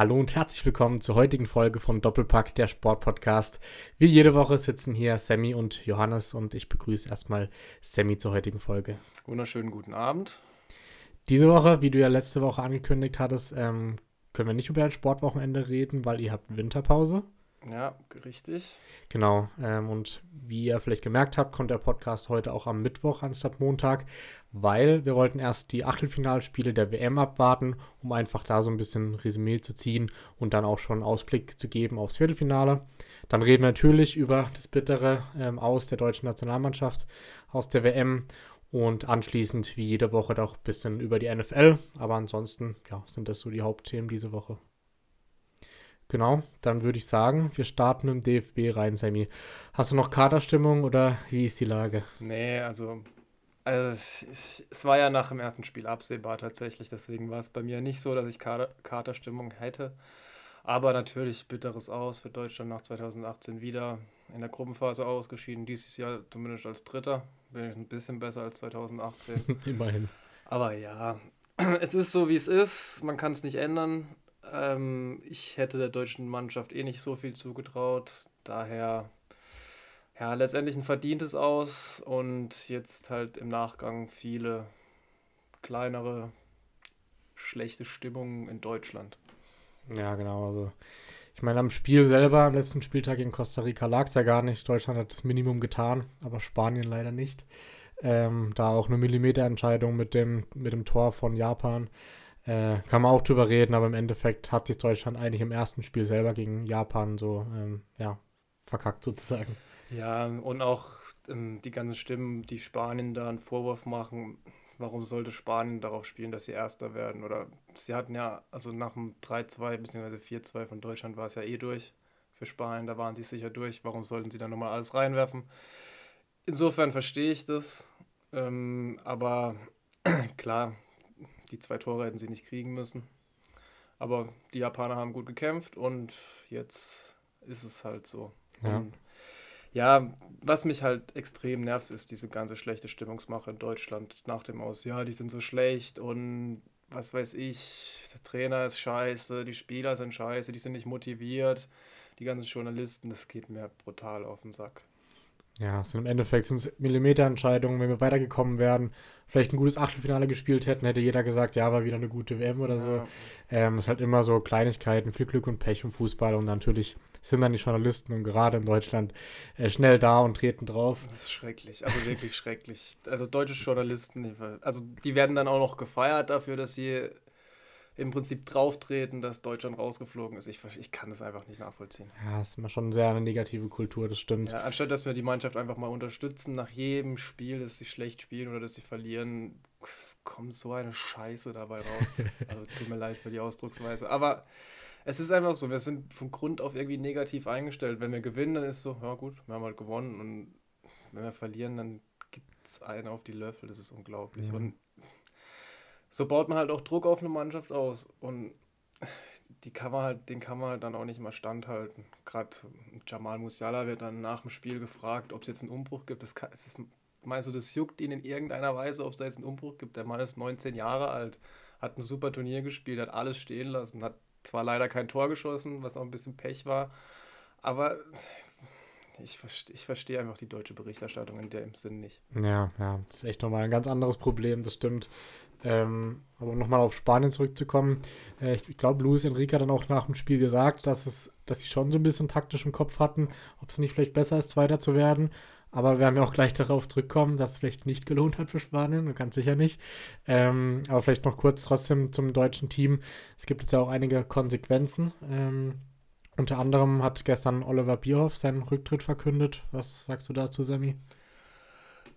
Hallo und herzlich willkommen zur heutigen Folge vom Doppelpack der Sportpodcast. Wie jede Woche sitzen hier Sammy und Johannes und ich begrüße erstmal Sammy zur heutigen Folge. Wunderschönen guten Abend. Diese Woche, wie du ja letzte Woche angekündigt hattest, ähm, können wir nicht über ein Sportwochenende reden, weil ihr habt Winterpause. Ja, richtig. Genau. Ähm, und wie ihr vielleicht gemerkt habt, kommt der Podcast heute auch am Mittwoch anstatt Montag, weil wir wollten erst die Achtelfinalspiele der WM abwarten, um einfach da so ein bisschen Resümee zu ziehen und dann auch schon Ausblick zu geben aufs Viertelfinale. Dann reden wir natürlich über das Bittere ähm, aus der deutschen Nationalmannschaft, aus der WM und anschließend wie jede Woche doch ein bisschen über die NFL. Aber ansonsten ja, sind das so die Hauptthemen diese Woche. Genau, dann würde ich sagen, wir starten im DFB rein, Sammy. Hast du noch Kaderstimmung oder wie ist die Lage? Nee, also also ich, es war ja nach dem ersten Spiel absehbar tatsächlich, deswegen war es bei mir nicht so, dass ich Kader, Katerstimmung hätte. Aber natürlich bitteres Aus für Deutschland nach 2018 wieder in der Gruppenphase ausgeschieden. Dieses Jahr zumindest als Dritter. Bin ich ein bisschen besser als 2018. Immerhin. Aber ja, es ist so, wie es ist. Man kann es nicht ändern. Ähm, ich hätte der deutschen Mannschaft eh nicht so viel zugetraut. Daher ja, letztendlich ein verdientes Aus und jetzt halt im Nachgang viele kleinere, schlechte Stimmungen in Deutschland. Ja, genau. Also, ich meine, am Spiel selber, am letzten Spieltag in Costa Rica lag es ja gar nicht. Deutschland hat das Minimum getan, aber Spanien leider nicht. Ähm, da auch eine Millimeterentscheidung mit dem, mit dem Tor von Japan. Äh, kann man auch drüber reden, aber im Endeffekt hat sich Deutschland eigentlich im ersten Spiel selber gegen Japan so, ähm, ja, verkackt sozusagen. Ja, und auch ähm, die ganzen Stimmen, die Spanien da einen Vorwurf machen, warum sollte Spanien darauf spielen, dass sie Erster werden? Oder sie hatten ja, also nach dem 3-2 bzw. 4-2 von Deutschland war es ja eh durch für Spanien, da waren sie sicher durch. Warum sollten sie dann nochmal alles reinwerfen? Insofern verstehe ich das. Ähm, aber klar, die zwei Tore hätten sie nicht kriegen müssen. Aber die Japaner haben gut gekämpft und jetzt ist es halt so. Ja. Und ja, was mich halt extrem nervt, ist diese ganze schlechte Stimmungsmache in Deutschland nach dem Aus. Ja, die sind so schlecht und was weiß ich, der Trainer ist scheiße, die Spieler sind scheiße, die sind nicht motiviert, die ganzen Journalisten, das geht mir brutal auf den Sack. Ja, es sind im Endeffekt sind Millimeterentscheidungen, wenn wir weitergekommen wären, vielleicht ein gutes Achtelfinale gespielt hätten, hätte jeder gesagt, ja, war wieder eine gute WM oder so. Ja. Ähm, es ist halt immer so Kleinigkeiten, viel Glück und Pech im Fußball und natürlich sind dann die Journalisten und gerade in Deutschland äh, schnell da und treten drauf. Das ist schrecklich, also wirklich schrecklich. Also deutsche Journalisten, also die werden dann auch noch gefeiert dafür, dass sie im Prinzip drauftreten, dass Deutschland rausgeflogen ist. Ich, ich kann das einfach nicht nachvollziehen. Ja, das ist immer schon sehr eine negative Kultur, das stimmt. Ja, anstatt dass wir die Mannschaft einfach mal unterstützen, nach jedem Spiel, dass sie schlecht spielen oder dass sie verlieren, kommt so eine Scheiße dabei raus. also tut mir leid für die Ausdrucksweise. Aber es ist einfach so, wir sind von Grund auf irgendwie negativ eingestellt. Wenn wir gewinnen, dann ist so, ja gut, wir haben halt gewonnen. Und wenn wir verlieren, dann gibt es einen auf die Löffel. Das ist unglaublich. Mhm. Und so baut man halt auch Druck auf eine Mannschaft aus. Und die kann man halt, den kann man halt dann auch nicht mal standhalten. Gerade Jamal Musiala wird dann nach dem Spiel gefragt, ob es jetzt einen Umbruch gibt. Das, kann, das meinst du, das juckt ihn in irgendeiner Weise, ob es da jetzt einen Umbruch gibt? Der Mann ist 19 Jahre alt, hat ein super Turnier gespielt, hat alles stehen lassen, hat zwar leider kein Tor geschossen, was auch ein bisschen Pech war, aber ich, verstehe, ich verstehe einfach die deutsche Berichterstattung in dem Sinn nicht. Ja, ja, das ist echt nochmal ein ganz anderes Problem, das stimmt. Ähm, aber nochmal auf Spanien zurückzukommen, äh, ich, ich glaube, Luis Enrique hat dann auch nach dem Spiel gesagt, dass es, dass sie schon so ein bisschen taktisch im Kopf hatten, ob es nicht vielleicht besser ist, Zweiter zu werden. Aber wir werden ja auch gleich darauf zurückkommen, dass es vielleicht nicht gelohnt hat für Spanien, ganz sicher nicht. Ähm, aber vielleicht noch kurz trotzdem zum deutschen Team. Es gibt jetzt ja auch einige Konsequenzen. Ähm, unter anderem hat gestern Oliver Bierhoff seinen Rücktritt verkündet. Was sagst du dazu, Sammy?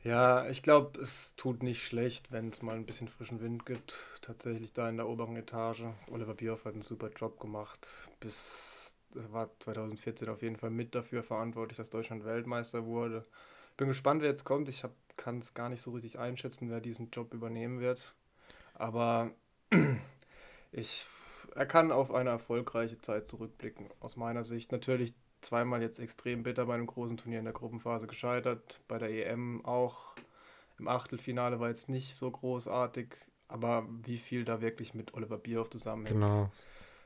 Ja, ich glaube, es tut nicht schlecht, wenn es mal ein bisschen frischen Wind gibt. Tatsächlich da in der oberen Etage. Oliver Bierhoff hat einen super Job gemacht. Bis war 2014 auf jeden Fall mit dafür verantwortlich, dass Deutschland Weltmeister wurde. Bin gespannt, wer jetzt kommt. Ich kann es gar nicht so richtig einschätzen, wer diesen Job übernehmen wird. Aber ich, er kann auf eine erfolgreiche Zeit zurückblicken, aus meiner Sicht. Natürlich zweimal jetzt extrem bitter bei einem großen Turnier in der Gruppenphase gescheitert, bei der EM auch. Im Achtelfinale war jetzt nicht so großartig, aber wie viel da wirklich mit Oliver Bierhoff zusammenhängt. Genau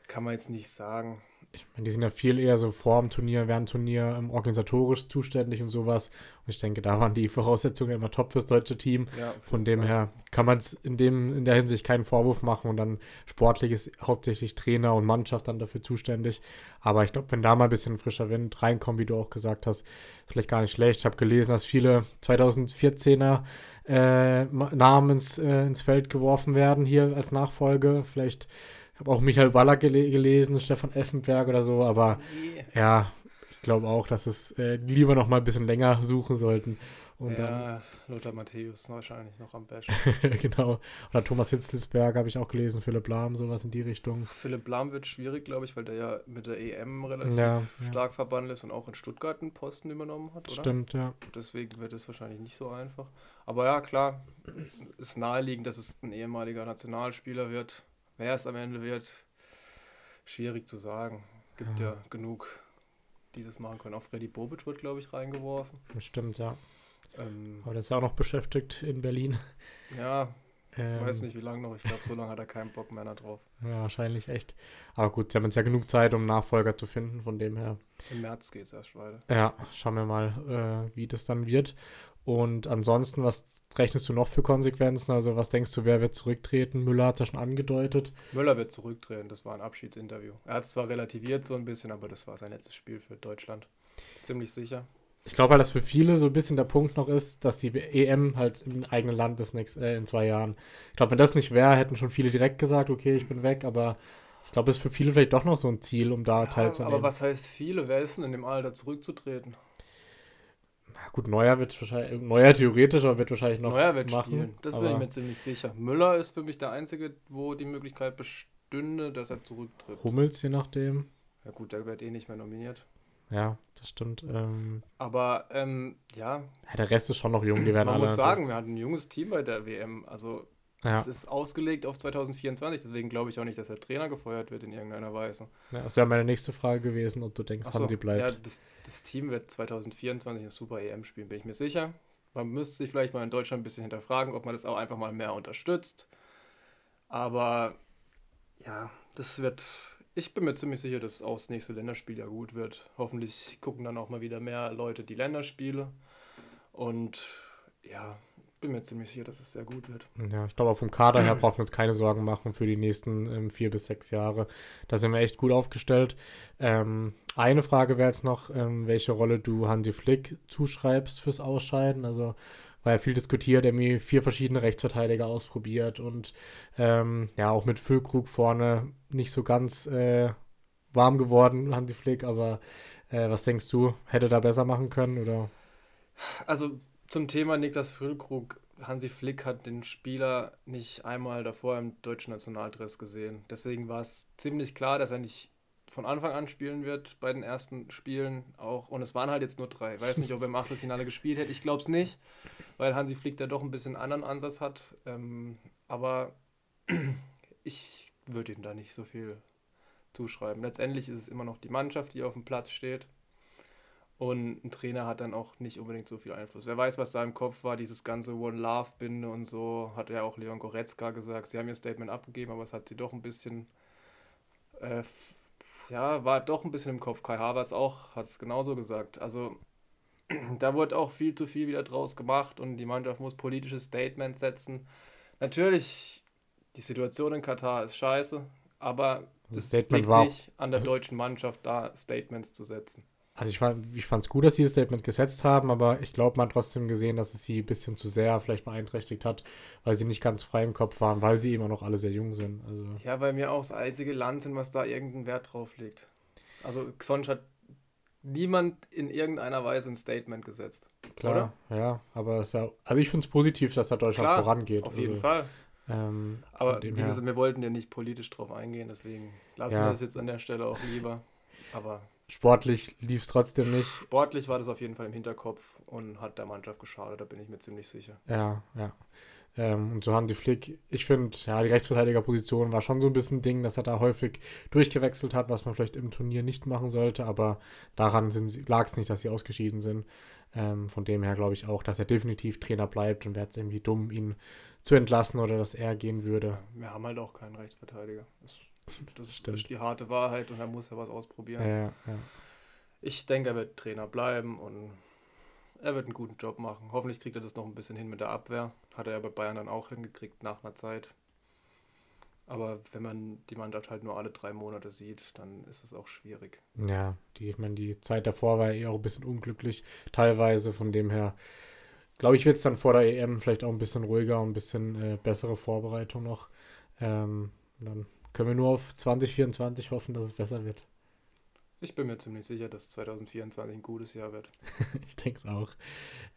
Kann man jetzt nicht sagen. Ich meine, die sind ja viel eher so vor dem Turnier, während Turnier ähm, organisatorisch zuständig und sowas. Und ich denke, da waren die Voraussetzungen immer top fürs deutsche Team. Ja, Von dem her kann man es in, in der Hinsicht keinen Vorwurf machen und dann sportlich ist hauptsächlich Trainer und Mannschaft dann dafür zuständig. Aber ich glaube, wenn da mal ein bisschen frischer Wind reinkommt, wie du auch gesagt hast, vielleicht gar nicht schlecht. Ich habe gelesen, dass viele 2014er äh, Namen ins, äh, ins Feld geworfen werden hier als Nachfolge. Vielleicht habe auch Michael Ballack gel gelesen, Stefan Effenberg oder so, aber nee. ja, ich glaube auch, dass es äh, lieber noch mal ein bisschen länger suchen sollten. Und ja, dann, Lothar Matthäus wahrscheinlich noch am besten. genau. Oder Thomas Hitzelsberg habe ich auch gelesen, Philipp Lahm, sowas in die Richtung. Philipp Lahm wird schwierig, glaube ich, weil der ja mit der EM relativ ja, stark ja. verbunden ist und auch in Stuttgart einen Posten übernommen hat, oder? Stimmt, ja. Deswegen wird es wahrscheinlich nicht so einfach. Aber ja, klar, ist naheliegend, dass es ein ehemaliger Nationalspieler wird. Wer es am Ende wird, schwierig zu sagen. Gibt ja, ja genug, die das machen können. Auch Freddy Bobic wird, glaube ich, reingeworfen. Stimmt, ja. Ähm, Aber der ist auch noch beschäftigt in Berlin. Ja, ähm, weiß nicht, wie lange noch. Ich glaube, so lange hat er keinen Bock mehr drauf. Ja, wahrscheinlich echt. Aber gut, sie haben jetzt ja genug Zeit, um Nachfolger zu finden, von dem her. Im März geht es erst weiter. Ja, schauen wir mal, äh, wie das dann wird. Und ansonsten, was rechnest du noch für Konsequenzen? Also, was denkst du, wer wird zurücktreten? Müller hat es ja schon angedeutet. Müller wird zurücktreten, das war ein Abschiedsinterview. Er hat es zwar relativiert so ein bisschen, aber das war sein letztes Spiel für Deutschland. Ziemlich sicher. Ich glaube halt, dass für viele so ein bisschen der Punkt noch ist, dass die EM halt im eigenen Land ist nächst, äh, in zwei Jahren. Ich glaube, wenn das nicht wäre, hätten schon viele direkt gesagt, okay, ich bin weg, aber ich glaube, es ist für viele vielleicht doch noch so ein Ziel, um da ja, teilzunehmen. Aber was heißt viele? Wer ist denn in dem Alter zurückzutreten? Gut, Neuer wird wahrscheinlich, Neuer theoretischer wird wahrscheinlich noch Neuer wird machen, spielen, das bin ich mir ziemlich sicher. Müller ist für mich der Einzige, wo die Möglichkeit bestünde, dass er zurücktritt. Hummels, je nachdem. Ja gut, der wird eh nicht mehr nominiert. Ja, das stimmt. Ähm, Aber, ähm, ja. ja. Der Rest ist schon noch jung, die werden Man alle... muss sagen, wir hatten ein junges Team bei der WM, also das ja. ist ausgelegt auf 2024, deswegen glaube ich auch nicht, dass der Trainer gefeuert wird in irgendeiner Weise. Ja, das wäre meine nächste Frage gewesen, ob du denkst, so, Hansi bleibt. Ja, das, das, Team wird 2024 eine super EM spielen, bin ich mir sicher. Man müsste sich vielleicht mal in Deutschland ein bisschen hinterfragen, ob man das auch einfach mal mehr unterstützt. Aber ja, das wird. Ich bin mir ziemlich sicher, dass auch das nächste Länderspiel ja gut wird. Hoffentlich gucken dann auch mal wieder mehr Leute die Länderspiele. Und ja, bin mir ziemlich sicher, dass es sehr gut wird. Ja, ich glaube, vom Kader her brauchen wir uns keine Sorgen machen für die nächsten ähm, vier bis sechs Jahre. Da sind wir echt gut aufgestellt. Ähm, eine Frage wäre jetzt noch, ähm, welche Rolle du Hansi Flick zuschreibst fürs Ausscheiden. Also, war ja viel diskutiert, er mir vier verschiedene Rechtsverteidiger ausprobiert und ähm, ja, auch mit Füllkrug vorne nicht so ganz äh, warm geworden, Hansi Flick. Aber äh, was denkst du, hätte da besser machen können oder? Also zum Thema Niklas Füllkrug. Hansi Flick hat den Spieler nicht einmal davor im deutschen Nationaldress gesehen. Deswegen war es ziemlich klar, dass er nicht von Anfang an spielen wird bei den ersten Spielen auch. Und es waren halt jetzt nur drei. Ich weiß nicht, ob er im Achtelfinale gespielt hätte. Ich glaube es nicht, weil Hansi Flick da doch ein bisschen anderen Ansatz hat. Ähm, aber ich würde ihm da nicht so viel zuschreiben. Letztendlich ist es immer noch die Mannschaft, die auf dem Platz steht. Und ein Trainer hat dann auch nicht unbedingt so viel Einfluss. Wer weiß, was da im Kopf war, dieses ganze One Love-Binde und so, hat ja auch Leon Goretzka gesagt. Sie haben ihr Statement abgegeben, aber es hat sie doch ein bisschen, äh, ja, war doch ein bisschen im Kopf. Kai Havertz auch, hat es genauso gesagt. Also da wurde auch viel zu viel wieder draus gemacht und die Mannschaft muss politische Statements setzen. Natürlich, die Situation in Katar ist scheiße, aber es liegt nicht an der deutschen Mannschaft, da Statements zu setzen. Also ich, fand, ich fand es gut, dass sie das Statement gesetzt haben, aber ich glaube, man hat trotzdem gesehen, dass es sie ein bisschen zu sehr vielleicht beeinträchtigt hat, weil sie nicht ganz frei im Kopf waren, weil sie immer noch alle sehr jung sind. Also ja, bei mir auch das einzige Land sind, was da irgendeinen Wert drauf legt. Also sonst hat niemand in irgendeiner Weise ein Statement gesetzt. Klar, oder? ja, aber es ja, also ich finde es positiv, dass da Deutschland Klar, vorangeht. Auf jeden also, Fall. Ähm, aber wie gesagt, wir wollten ja nicht politisch drauf eingehen, deswegen lassen ja. wir das jetzt an der Stelle auch lieber. Aber Sportlich lief es trotzdem nicht. Sportlich war das auf jeden Fall im Hinterkopf und hat der Mannschaft geschadet, da bin ich mir ziemlich sicher. Ja, ja. Ähm, und so haben die Flick, ich finde, ja, die Rechtsverteidigerposition war schon so ein bisschen ein Ding, dass er da häufig durchgewechselt hat, was man vielleicht im Turnier nicht machen sollte, aber daran lag es nicht, dass sie ausgeschieden sind. Ähm, von dem her glaube ich auch, dass er definitiv Trainer bleibt und wäre es irgendwie dumm, ihn zu entlassen oder dass er gehen würde. Ja, wir haben halt auch keinen Rechtsverteidiger. Das Das Stimmt. ist die harte Wahrheit und er muss ja was ausprobieren. Ja, ja. Ich denke, er wird Trainer bleiben und er wird einen guten Job machen. Hoffentlich kriegt er das noch ein bisschen hin mit der Abwehr. Hat er ja bei Bayern dann auch hingekriegt nach einer Zeit. Aber wenn man die Mannschaft halt nur alle drei Monate sieht, dann ist es auch schwierig. Ja, die, ich meine, die Zeit davor war ja auch ein bisschen unglücklich, teilweise. Von dem her, glaube ich, wird es dann vor der EM vielleicht auch ein bisschen ruhiger und ein bisschen äh, bessere Vorbereitung noch. Ähm, dann können wir nur auf 2024 hoffen, dass es besser wird. Ich bin mir ziemlich sicher, dass 2024 ein gutes Jahr wird. ich denke es auch.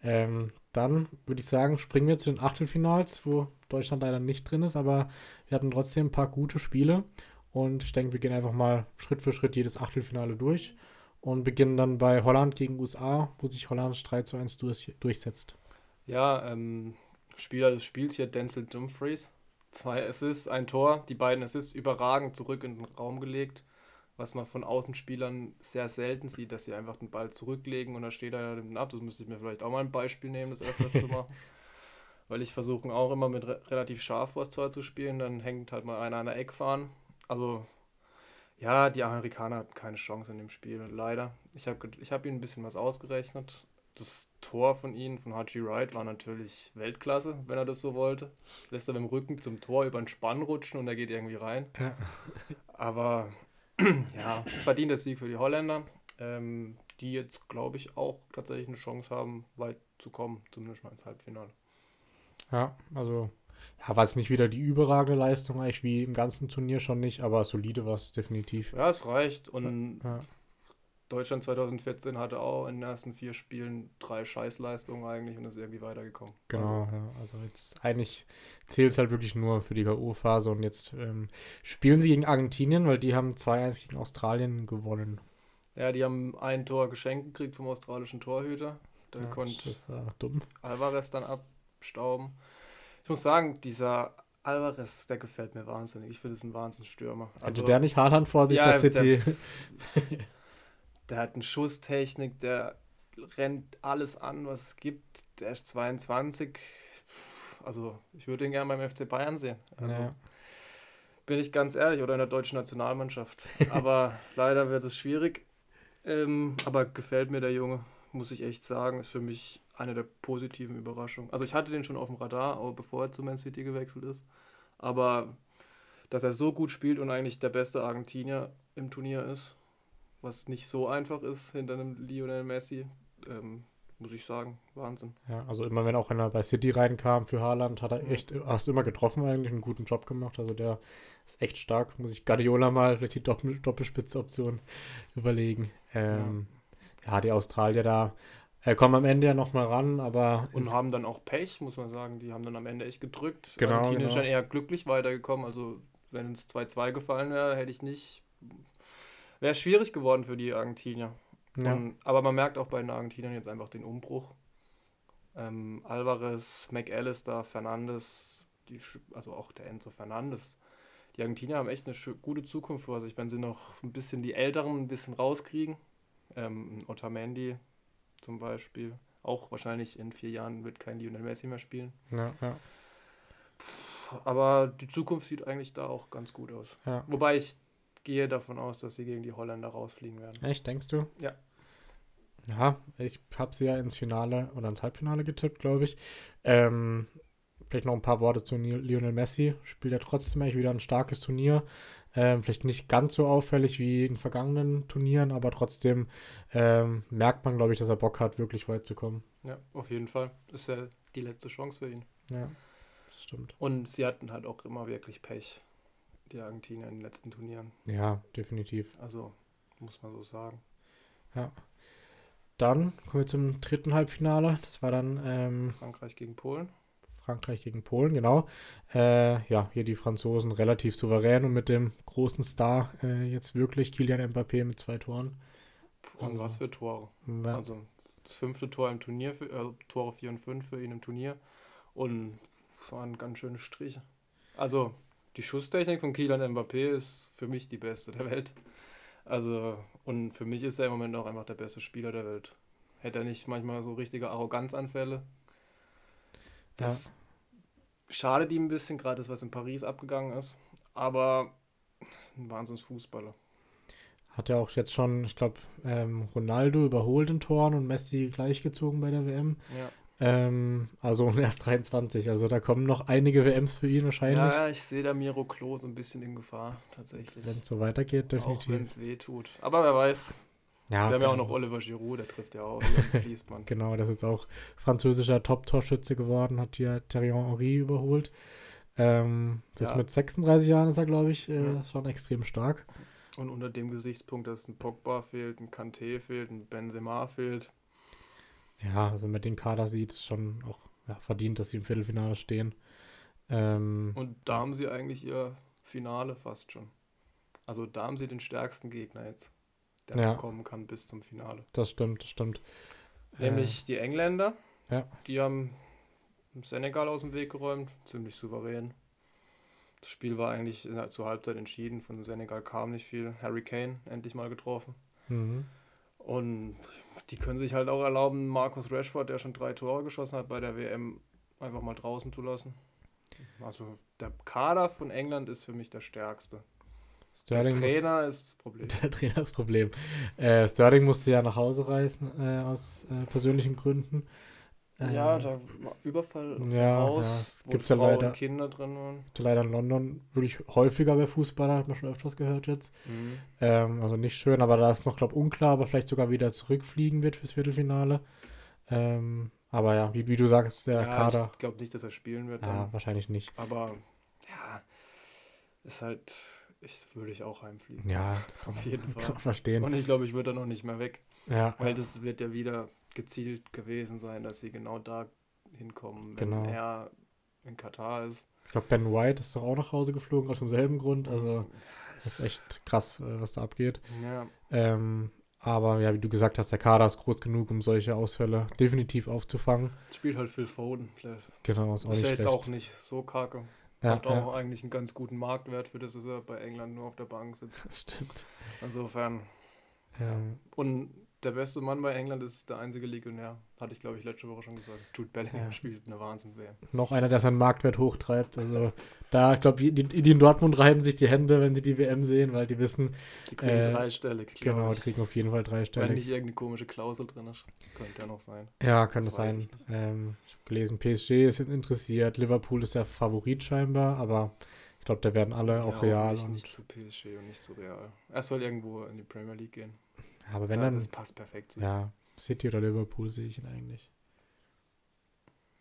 Ähm, dann würde ich sagen, springen wir zu den Achtelfinals, wo Deutschland leider nicht drin ist, aber wir hatten trotzdem ein paar gute Spiele und ich denke, wir gehen einfach mal Schritt für Schritt jedes Achtelfinale durch und beginnen dann bei Holland gegen USA, wo sich Holland 3 zu 1 durch, durchsetzt. Ja, ähm, Spieler des Spiels hier Denzel Dumfries. Zwei Assists, ein Tor, die beiden Assists überragend zurück in den Raum gelegt was man von Außenspielern sehr selten sieht, dass sie einfach den Ball zurücklegen und da steht er ja ab. Das müsste ich mir vielleicht auch mal ein Beispiel nehmen, das öfters zu machen. Weil ich versuche auch immer mit re relativ scharf vors Tor zu spielen, dann hängt halt mal einer an der Eckfahne. Also, ja, die Amerikaner hatten keine Chance in dem Spiel, leider. Ich habe ich hab ihnen ein bisschen was ausgerechnet. Das Tor von ihnen, von Haji Wright, war natürlich Weltklasse, wenn er das so wollte. Lässt er mit dem Rücken zum Tor über den Spann rutschen und er geht irgendwie rein. Ja. Aber ja, verdienter Sieg für die Holländer, ähm, die jetzt, glaube ich, auch tatsächlich eine Chance haben, weit zu kommen, zumindest mal ins Halbfinale. Ja, also ja, war es nicht wieder die überragende Leistung, eigentlich wie im ganzen Turnier schon nicht, aber solide war es definitiv. Ja, es reicht. Und ja. Deutschland 2014 hatte auch in den ersten vier Spielen drei Scheißleistungen eigentlich und ist irgendwie weitergekommen. Genau, also, ja. Also jetzt eigentlich zählt es halt wirklich nur für die K.O.-Phase und jetzt ähm, spielen sie gegen Argentinien, weil die haben 2-1 gegen Australien gewonnen. Ja, die haben ein Tor geschenkt gekriegt vom australischen Torhüter. Der ja, konnte das war dumm. Alvarez dann abstauben. Ich muss sagen, dieser Alvarez, der gefällt mir wahnsinnig. Ich finde, es ein Wahnsinnsstürmer. Also, Hatte der nicht Haaland vor sich ja, bei City? Der, Der hat eine Schusstechnik, der rennt alles an, was es gibt. Der ist 22. Also, ich würde ihn gerne beim FC Bayern sehen. Also, ja. Bin ich ganz ehrlich, oder in der deutschen Nationalmannschaft. Aber leider wird es schwierig. Ähm, aber gefällt mir der Junge, muss ich echt sagen. Ist für mich eine der positiven Überraschungen. Also, ich hatte den schon auf dem Radar, auch bevor er zu Man City gewechselt ist. Aber dass er so gut spielt und eigentlich der beste Argentinier im Turnier ist, was nicht so einfach ist hinter einem Lionel Messi. Ähm, muss ich sagen, Wahnsinn. Ja, also immer wenn auch einer bei City reinkam für Haaland, hat er echt, hast du immer getroffen eigentlich, einen guten Job gemacht. Also der ist echt stark. Muss ich Guardiola mal vielleicht die Doppel Doppelspitze-Option überlegen. Ähm, ja. ja. die Australier da äh, kommen am Ende ja nochmal ran, aber. Und haben dann auch Pech, muss man sagen. Die haben dann am Ende echt gedrückt. Genau. Argentinien genau. ist dann eher glücklich weitergekommen. Also, wenn es 2-2 gefallen wäre, hätte ich nicht Wäre schwierig geworden für die Argentinier. Ja. Und, aber man merkt auch bei den Argentiniern jetzt einfach den Umbruch. Ähm, Alvarez, McAllister, Fernandes, die, also auch der Enzo Fernandes. Die Argentinier haben echt eine gute Zukunft vor sich, wenn sie noch ein bisschen die Älteren ein bisschen rauskriegen. Ähm, Otamendi zum Beispiel. Auch wahrscheinlich in vier Jahren wird kein Lionel Messi mehr spielen. Ja, ja. Aber die Zukunft sieht eigentlich da auch ganz gut aus. Wobei ich gehe davon aus, dass sie gegen die Holländer rausfliegen werden. Echt, denkst du? Ja. Ja, ich habe sie ja ins Finale oder ins Halbfinale getippt, glaube ich. Ähm, vielleicht noch ein paar Worte zu Lionel Messi. Spielt er trotzdem eigentlich wieder ein starkes Turnier. Ähm, vielleicht nicht ganz so auffällig wie in vergangenen Turnieren, aber trotzdem ähm, merkt man, glaube ich, dass er Bock hat, wirklich weit zu kommen. Ja, auf jeden Fall. Das ist ja die letzte Chance für ihn. Ja, das stimmt. Und sie hatten halt auch immer wirklich Pech die Argentinier in den letzten Turnieren. Ja, definitiv. Also, muss man so sagen. Ja. Dann kommen wir zum dritten Halbfinale. Das war dann ähm, Frankreich gegen Polen. Frankreich gegen Polen, genau. Äh, ja, hier die Franzosen relativ souverän und mit dem großen Star äh, jetzt wirklich Kylian Mbappé mit zwei Toren. Und was für Tore. Ja. Also das fünfte Tor im Turnier, für, äh, Tore 4 und 5 für ihn im Turnier. Und es waren ganz schöne Striche. Also die Schusstechnik von Kylian Mbappé ist für mich die beste der Welt. Also, und für mich ist er im Moment auch einfach der beste Spieler der Welt. Hätte er nicht manchmal so richtige Arroganzanfälle. Das ja. schadet ihm ein bisschen, gerade das, was in Paris abgegangen ist. Aber ein Wahnsinnsfußballer. Hat ja auch jetzt schon, ich glaube, ähm, Ronaldo überholt in Toren und Messi gleichgezogen bei der WM. Ja. Ähm, also erst 23. Also da kommen noch einige WMs für ihn wahrscheinlich. Ja, ich sehe da Miro Klo so ein bisschen in Gefahr, tatsächlich. Wenn es so weitergeht, Auch wenn definitiv. es weh tut. Aber wer weiß. Ja, Sie haben ja auch noch Oliver Giroud, der trifft ja auch Fließband. Genau, das ist auch französischer Top-Torschütze geworden, hat hier Thierry Henry überholt. Ähm, das Ja. mit 36 Jahren ist er, glaube ich, äh, Ja. schon extrem stark. Und unter dem Gesichtspunkt, dass ein Pogba fehlt, ein Kanté fehlt, ein Benzema fehlt. Ja, also wenn man den Kader sieht, ist schon auch ja, verdient, dass sie im Viertelfinale stehen. Ähm, Und da haben sie eigentlich ihr Finale fast schon. Also da haben sie den stärksten Gegner jetzt, der Ja. kommen kann bis zum Finale. das stimmt, das stimmt. Nämlich die Engländer. ja. Die haben Senegal aus dem Weg geräumt, ziemlich souverän. Das Spiel war eigentlich der, zur Halbzeit entschieden. Von Senegal kam nicht viel. Harry Kane endlich mal getroffen. Äh, mhm. Und die können sich halt auch erlauben, Marcus Rashford, der schon drei Tore geschossen hat, bei der WM einfach mal draußen zu lassen. Also der Kader von England ist für mich der stärkste. Sterling der muss, Trainer ist das Problem. der Trainer ist das Problem. Äh, Sterling musste ja nach Hause reisen, äh, aus äh, persönlichen Gründen. Ja, da war Überfall aufs ja, ja, Haus, es wo gibt's ja leider. und Kinder drin waren. leider in London wirklich häufiger bei Fußballern, hat man schon öfters gehört jetzt. Mhm. Ähm, also nicht schön, aber da ist noch, glaube unklar, aber vielleicht sogar wieder zurückfliegen wird fürs Viertelfinale. Ähm, aber ja, wie, wie du sagst, der ja, Kader. ich glaube nicht, dass er spielen wird. Ja, Dann. wahrscheinlich nicht. Aber ja, ist halt, ich würde ich auch heimfliegen. Ja, das kann Auf man, jeden kann Fall. man verstehen. Und ich glaube, ich würde dann noch nicht mehr weg. Ja, Weil das wird ja wieder gezielt gewesen sein, dass sie genau da hinkommen, wenn Genau. er in Katar ist. ich glaube, Ben White ist doch auch nach Hause geflogen aus demselben Grund. Also, das ist echt krass, äh, was da abgeht. Ja, Ähm, aber ja, wie du gesagt hast, der Kader ist groß genug, um solche Ausfälle definitiv aufzufangen. es spielt halt Phil Foden. Der Genau, ist auch ist nicht ja jetzt auch nicht so kacke. ja, Hat ja, auch eigentlich einen ganz guten Marktwert für das, dass er bei England nur auf der Bank sitzt. das stimmt. Insofern. Ähm, Und der beste Mann bei England ist der einzige Legionär. Hatte ich, glaube ich, letzte Woche schon gesagt. Jude Bellingham Ja. spielt eine Wahnsinns-WM. noch einer, der seinen Marktwert hochtreibt. Also da, ich glaube, die, die in Dortmund reiben sich die Hände, wenn sie die WM sehen, weil die wissen, Die kriegen Äh, dreistellig, genau, die kriegen auf jeden Fall Wenn dreistellig. nicht irgendeine komische Klausel drin ist. Könnte ja noch sein. Ja, könnte Das sein. ich. Ähm, ich habe gelesen, PSG ist interessiert, Liverpool ist der Favorit scheinbar, aber ich glaube, da werden alle auch ja, real. hoffentlich Und, nicht zu PSG und nicht zu Real. Er soll irgendwo in die Premier League gehen. Ja, aber wenn da, dann, das passt perfekt zu ja, City oder Liverpool sehe ich ihn eigentlich.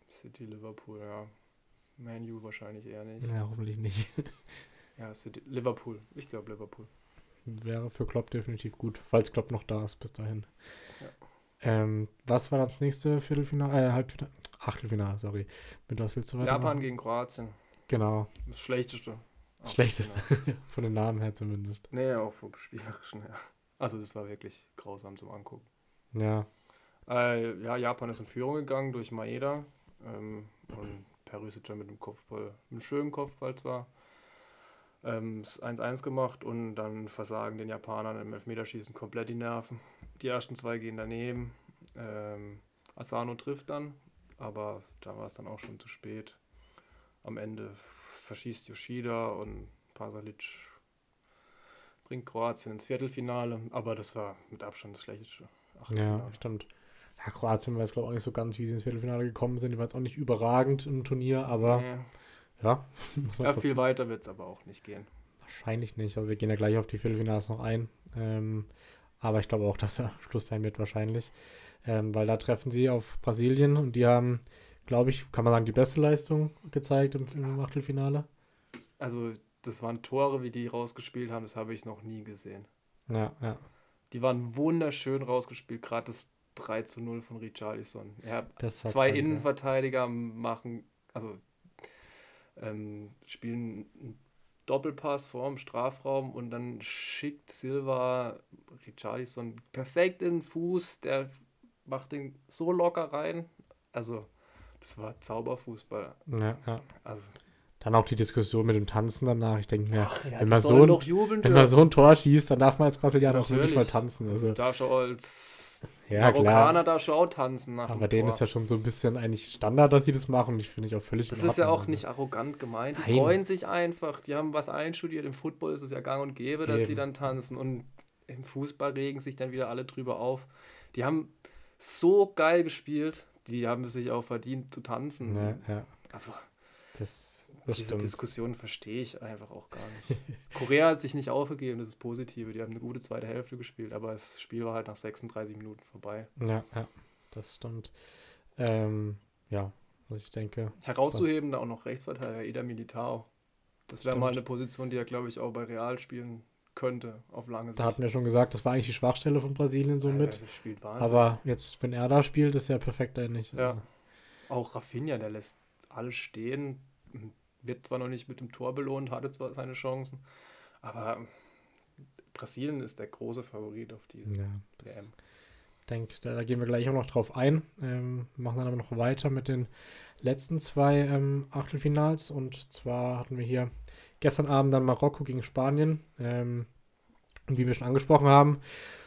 City, Liverpool, ja. Man U wahrscheinlich eher nicht. Ja, hoffentlich nicht. Ja, City, Liverpool. Ich glaube Liverpool. Wäre für Klopp definitiv gut, falls Klopp noch da ist bis dahin. Ja. Ähm, was war dann das nächste Viertelfinale, äh, Halbfinale, Achtelfinale, sorry. Mit was willst du weitermachen? Japan gegen Kroatien. Genau, Das schlechteste. Schlechteste. Von den Namen her zumindest. Nee, auch vom Spielerischen her. Also das war wirklich grausam zum Angucken. Ja, Äh, ja, Japan ist in Führung gegangen durch Maeda. Ähm, und Perisic mit dem Kopfball, einem schönen Kopfball zwar. Ähm, das 1-1 gemacht und dann versagen den Japanern im Elfmeterschießen komplett die Nerven. Die ersten zwei gehen daneben. Ähm, Asano trifft dann, aber da war es dann auch schon zu spät. Am Ende verschießt Yoshida und Pasalic bringt Kroatien ins Viertelfinale, aber das war mit Abstand das schlechteste. ja, stimmt. Ja, Kroatien weiß, glaube ich, auch nicht so ganz, wie sie ins Viertelfinale gekommen sind. Die war jetzt auch nicht überragend im Turnier, aber ja. Ja, kurz- viel weiter wird es aber auch nicht gehen. Wahrscheinlich nicht. Also wir gehen ja gleich auf die Viertelfinals noch ein. Ähm, aber ich glaube auch, dass da Schluss sein wird wahrscheinlich. Ähm, weil da treffen sie auf Brasilien und die haben, glaube ich, kann man sagen, die beste Leistung gezeigt im, im Achtelfinale. Also, das waren Tore, wie die rausgespielt haben, das habe ich noch nie gesehen. Ja, ja. Die waren wunderschön rausgespielt, gerade das 3 zu 0 von Richarlison. Hat zwei man. Innenverteidiger machen, also ähm, spielen einen Doppelpass vor dem Strafraum und dann schickt Silva Richarlison perfekt in den Fuß, der macht den so locker rein. Also, das war Zauberfußball. Ja, ja. Also, Dann auch die Diskussion mit dem Tanzen danach. Ich denke mir, ja, wenn, die man so ein, wenn man so ein Tor schießt, dann darf man als Brasilianer auch wirklich mal Natürlich. tanzen. Also, Du darfst auch als Ja, Marokkaner klar. da schon auch tanzen nach Aber denen Tor. ist ja schon so ein bisschen eigentlich Standard, dass sie das machen. Und ich finde ich auch völlig Das ist ja auch nicht arrogant gemeint. Die Nein. freuen sich einfach. Die haben was einstudiert. Im Football ist es ja gang und gäbe, dass die Eben. dann tanzen. Und im Fußball regen sich dann wieder alle drüber auf. Die haben so geil gespielt. Die haben es sich auch verdient zu tanzen. Ja, ja. Also, Das, das diese stimmt. Diskussion verstehe ich einfach auch gar nicht. Korea hat sich nicht aufgegeben, das ist Positive. Die haben eine gute zweite Hälfte gespielt, aber das Spiel war halt nach 36 Minuten vorbei. Ja, ja, das stimmt. Ähm, ja, also ich denke, Herauszuheben da auch noch Rechtsverteidiger Eder Militao. Das wäre mal eine Position, die er, glaube ich, auch bei Real spielen könnte, auf lange da hatten wir schon gesagt, das war eigentlich die Schwachstelle von Brasilien so Ja. Aber jetzt, wenn er da spielt, ist er perfekt eigentlich. Ja. Auch Rafinha, der lässt alles stehen. Wird zwar noch nicht mit dem Tor belohnt, hatte zwar seine Chancen, aber Brasilien ist der große Favorit auf diese Ja, WM. denke, da, da gehen wir gleich auch noch drauf ein. Ähm, machen dann aber noch weiter mit den letzten zwei ähm, Achtelfinals. Und zwar hatten wir hier gestern Abend dann Marokko gegen Spanien. Ähm, und wie wir schon angesprochen haben,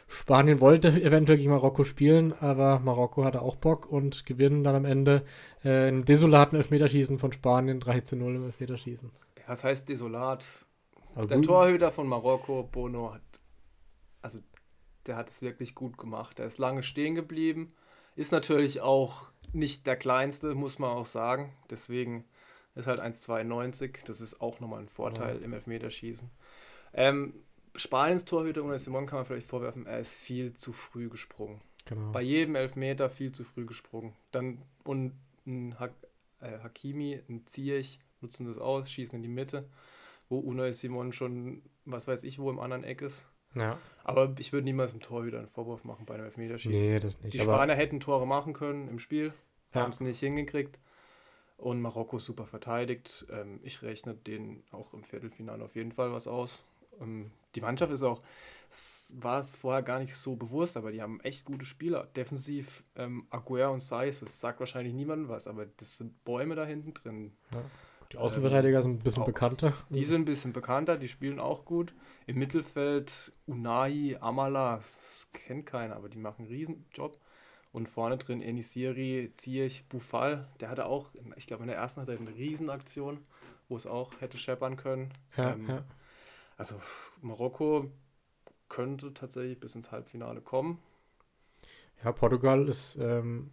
Spanien wollte eventuell gegen Marokko spielen, aber Marokko hatte auch Bock und gewinnen dann am Ende äh, im desolaten Elfmeterschießen von Spanien 3 zu 0 im Elfmeterschießen. Ja, das heißt desolat. Aber Der gut- Torhüter von Marokko, Bono, hat, also der hat es wirklich gut gemacht. Er ist lange stehen geblieben. Ist natürlich auch nicht der kleinste, muss man auch sagen. Deswegen ist halt 1,92. Das ist auch nochmal ein Vorteil im Elfmeterschießen. Ähm, Spaniens Torhüter Unai Simon kann man vielleicht vorwerfen, er ist viel zu früh gesprungen. Genau. Bei jedem Elfmeter viel zu früh gesprungen. Dann und ein ha äh, Hakimi, ein Ziyech nutzen das aus, schießen in die Mitte, wo Unai Simon schon, was weiß ich, wo im anderen Eck ist. Ja. Aber ich würde niemals dem Torhüter einen Vorwurf machen bei einem Elfmeterschießen. Nee, das nicht. Die Spanier hätten Tore machen können im Spiel, Ja. haben es nicht hingekriegt. Und Marokko super verteidigt. Ähm, ich rechne denen auch im Viertelfinale auf jeden Fall was aus. Ähm, die Mannschaft ist auch, war es vorher gar nicht so bewusst, aber die haben echt gute Spieler. Defensiv ähm, Aguer und Saiz, das sagt wahrscheinlich niemandem was, aber das sind Bäume da hinten drin. die Außenverteidiger sind ein bisschen auch- bekannter. Die sind ein bisschen bekannter, die spielen auch gut. Im Mittelfeld Unai, Amala, das, das kennt keiner, aber die machen einen Riesenjob. Und vorne drin Enisiri, Ziyech, Bufal, der hatte auch, ich glaube in der ersten Halbzeit eine Riesenaktion, wo es auch hätte scheppern können. ja, ähm, ja. Also Marokko könnte tatsächlich bis ins Halbfinale kommen. Ja, Portugal ist, ähm,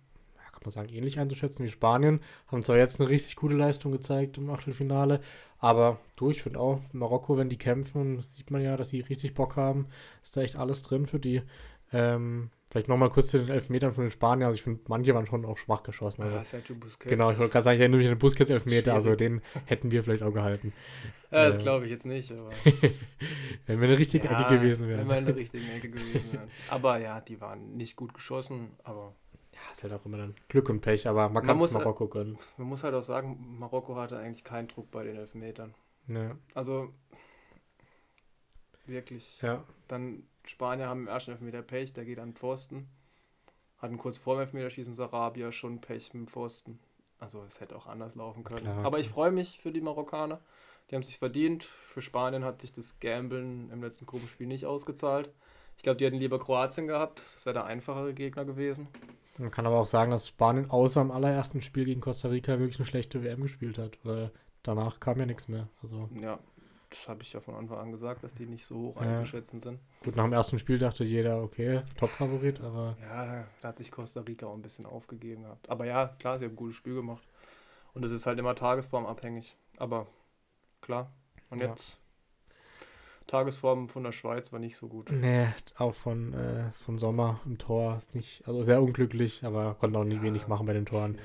kann man sagen, ähnlich einzuschätzen wie Spanien. Haben zwar jetzt eine richtig gute Leistung gezeigt im Achtelfinale, aber du, ich finde auch, Marokko, wenn die kämpfen, sieht man ja, dass sie richtig Bock haben, ist da echt alles drin für die. Ähm, vielleicht nochmal kurz zu den Elfmetern von den Spaniern. Also ich finde, manche waren schon auch schwach geschossen. Also, Ah, Sergio Busquets. genau, ich wollte gerade sagen, ich erinnere mich an den Busquets-Elfmeter, also den hätten wir vielleicht auch gehalten. Ja, das äh, glaube ich jetzt nicht, aber Wenn wir eine richtige Ja, Ecke gewesen Wenn wären. wir in der richtigen Ecke gewesen wären. Aber ja, die waren nicht gut geschossen, aber Ja, ist halt auch immer dann Glück und Pech, aber man Man kann es Marokko gönnen. man muss halt auch sagen, Marokko hatte eigentlich keinen Druck bei den Elfmetern. Ja, Also wirklich. ja. Dann Spanier haben im ersten Elfmeter Pech, der geht an den Pfosten. Hatten kurz vor dem Elfmeterschießen Sarabia schon Pech mit dem Pfosten. Also es hätte auch anders laufen können. Klar. Aber ich freue mich für die Marokkaner. Die haben sich verdient. Für Spanien hat sich das Gambeln im letzten Gruppenspiel nicht ausgezahlt. Ich glaube, die hätten lieber Kroatien gehabt. Das wäre der einfachere Gegner gewesen. Man kann aber auch sagen, dass Spanien außer im allerersten Spiel gegen Costa Rica wirklich eine schlechte WM gespielt hat, weil danach kam ja nichts mehr. Also Ja, das habe ich ja von Anfang an gesagt, dass die nicht so hoch Ja. einzuschätzen sind. gut, nach dem ersten Spiel dachte jeder, okay, Top-Favorit, aber Ja, da hat sich Costa Rica auch ein bisschen aufgegeben gehabt. Aber ja, klar, sie haben ein gutes Spiel gemacht. Und es ist halt immer tagesformabhängig. Aber klar. Und Ja. jetzt Tagesform von der Schweiz war nicht so gut. nee, auch von, äh, von Sommer im Tor ist nicht, also sehr unglücklich, aber konnte auch nicht Ja. wenig machen bei den Toren.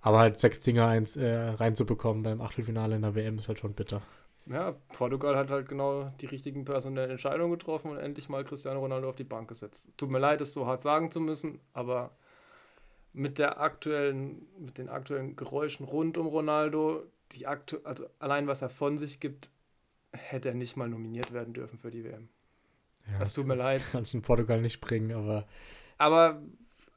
Aber halt sechs Dinger eins äh, reinzubekommen beim Achtelfinale in der WM ist halt schon bitter. Ja, Portugal hat halt genau die richtigen personellen Entscheidungen getroffen und endlich mal Cristiano Ronaldo auf die Bank gesetzt. Tut mir leid, es so hart sagen zu müssen, aber mit der aktuellen, mit den aktuellen Geräuschen rund um Ronaldo, die aktu also allein was er von sich gibt, hätte er nicht mal nominiert werden dürfen für die WM. Ja, Das tut mir leid. Kann es in Portugal nicht bringen, aber Aber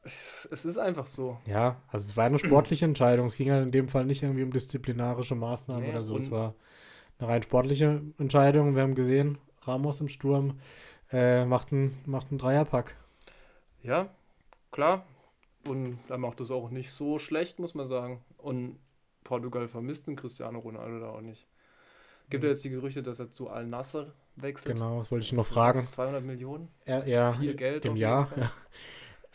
es ist einfach so. ja, also es war eine sportliche Entscheidung. Es ging ja in dem Fall nicht irgendwie um disziplinarische Maßnahmen Nee, oder so. Es war eine rein sportliche Entscheidung. Wir haben gesehen, Ramos im Sturm äh, macht einen macht einen Dreierpack. Ja, klar. Und er macht das auch nicht so schlecht, muss man sagen. Und Portugal vermisst den Cristiano Ronaldo da auch nicht. Gibt ja jetzt die Gerüchte, dass er zu Al-Nasser wechselt. Genau, das wollte ich noch fragen. 200 Millionen? Ja, ja Viel Geld im Jahr. Ja.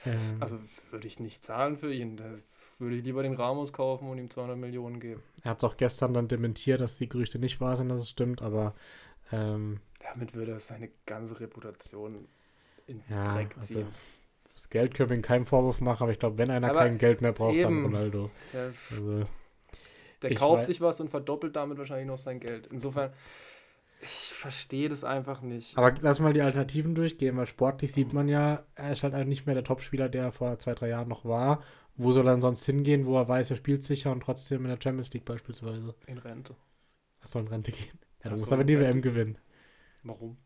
Ähm. Also würde ich nicht zahlen für ihn. Da würde ich lieber den Ramos kaufen und ihm 200 Millionen geben. Er hat es auch gestern dann dementiert, dass die Gerüchte nicht wahr sind, dass es stimmt, aber ähm, Damit würde er seine ganze Reputation in Ja, Dreck also ziehen. das Geld können wir ihm keinen Vorwurf machen, aber ich glaube, wenn einer Aber kein Geld mehr braucht, dann eben. Ronaldo. Der, Also, der kauft wei- sich was und verdoppelt damit wahrscheinlich noch sein Geld. Insofern, ich verstehe das einfach nicht. aber lass mal die Alternativen durchgehen, weil sportlich sieht man ja, er ist halt einfach nicht mehr der Topspieler, der er vor zwei, drei Jahren noch war. Wo soll er dann sonst hingehen, wo er weiß, er spielt sicher und trotzdem in der Champions League beispielsweise? In Rente. Er soll in Rente gehen. Ja, so, musst aber die WM gewinnen. Warum?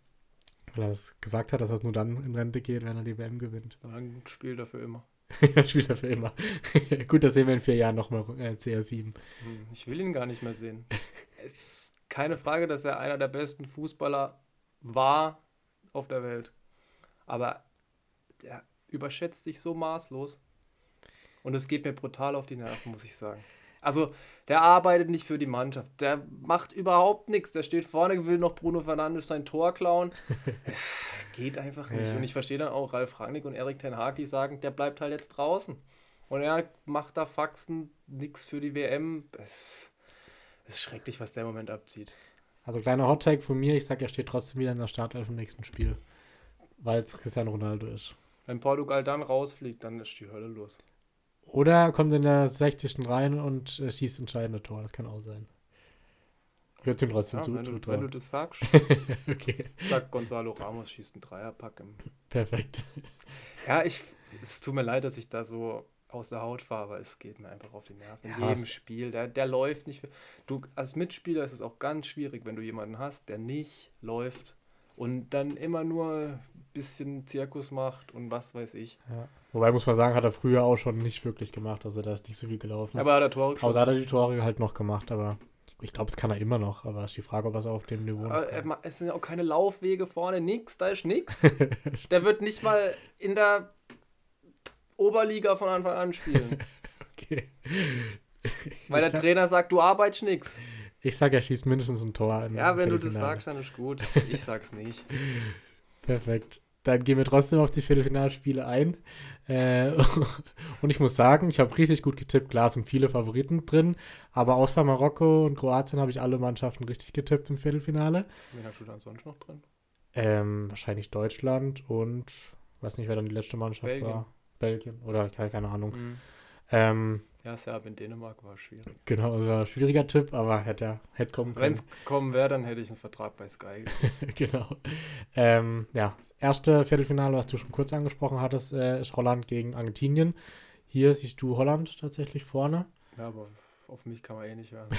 Weil er das gesagt hat, dass er nur dann in Rente geht, wenn er die WM gewinnt. Dann spielt er für immer. er spielt das für immer. Gut, das sehen wir in vier Jahren nochmal äh, CR7. Hm, Ich will ihn gar nicht mehr sehen. es ist keine Frage, dass er einer der besten Fußballer war auf der Welt. Aber der überschätzt sich so maßlos. Und es geht mir brutal auf die Nerven, muss ich sagen. Also, der arbeitet nicht für die Mannschaft. Der macht überhaupt nichts. Der steht vorne, will noch Bruno Fernandes sein Tor klauen. es geht einfach nicht. Ja. Und ich verstehe dann auch Ralf Rangnick und Erik Ten Hag, die sagen, der bleibt halt jetzt draußen. Und er macht da Faxen, nichts für die WM. Es ist schrecklich, was der im Moment abzieht. Also kleiner Hottake von mir, ich sag, er steht trotzdem wieder in der Startelf im nächsten Spiel. Weil es Cristiano Ronaldo ist. Wenn Portugal dann rausfliegt, dann ist die Hölle los. Oder er kommt in der 60. rein und äh, schießt entscheidende Tor. Das kann auch sein. Würde ihm trotzdem Ja, zu, wenn, du, wenn du das sagst, okay, sagt Gonzalo Ramos, schießt einen Dreierpack. Im perfekt. ja, ich, es tut mir leid, dass ich da so aus der Haut fahre, aber es geht mir einfach auf die Nerven. In Ja, jedem es- Spiel, der, der läuft nicht. Du, als Mitspieler ist es auch ganz schwierig, wenn du jemanden hast, der nicht läuft und dann immer nur ein bisschen Zirkus macht und was weiß ich. Ja. Wobei muss man sagen, hat er früher auch schon nicht wirklich gemacht. Also da ist nicht so viel gelaufen. Aber er hat er Tore geschossen. da hat er die Tore halt noch gemacht. Aber ich glaube, es kann er immer noch. Aber ist die Frage, ob er es auf dem Niveau Aber er kann. ma- es sind ja auch keine Laufwege vorne, nix, da ist nix. Der wird nicht mal in der Oberliga von Anfang an spielen. Okay. Weil der sag- Trainer sagt, du arbeitest nix. Ich sage, er schießt mindestens ein Tor. Ja, wenn du das sagst, dann ist gut. Ich sag's nicht. Perfekt. Dann gehen wir trotzdem auf die Viertelfinalspiele ein. Äh, und ich muss sagen, ich habe richtig gut getippt. Klar sind viele Favoriten drin, aber außer Marokko und Kroatien habe ich alle Mannschaften richtig getippt im Viertelfinale. Wen hast du dann sonst noch drin? Ähm, wahrscheinlich Deutschland und weiß nicht, wer dann die letzte Mannschaft Belgien. war. Belgien oder keine, keine Ahnung. Mhm. Ähm, Ja, Serbien, Dänemark war schwierig. genau, das war ein schwieriger Tipp, aber hätte er hätte kommen können. Wenn es kommen wäre, dann hätte ich einen Vertrag bei Sky. genau. Ähm, ja, das erste Viertelfinale, was du schon kurz angesprochen hattest, äh, ist Holland gegen Argentinien. Hier siehst du Holland tatsächlich vorne. Ja, aber auf mich kann man eh nicht hören.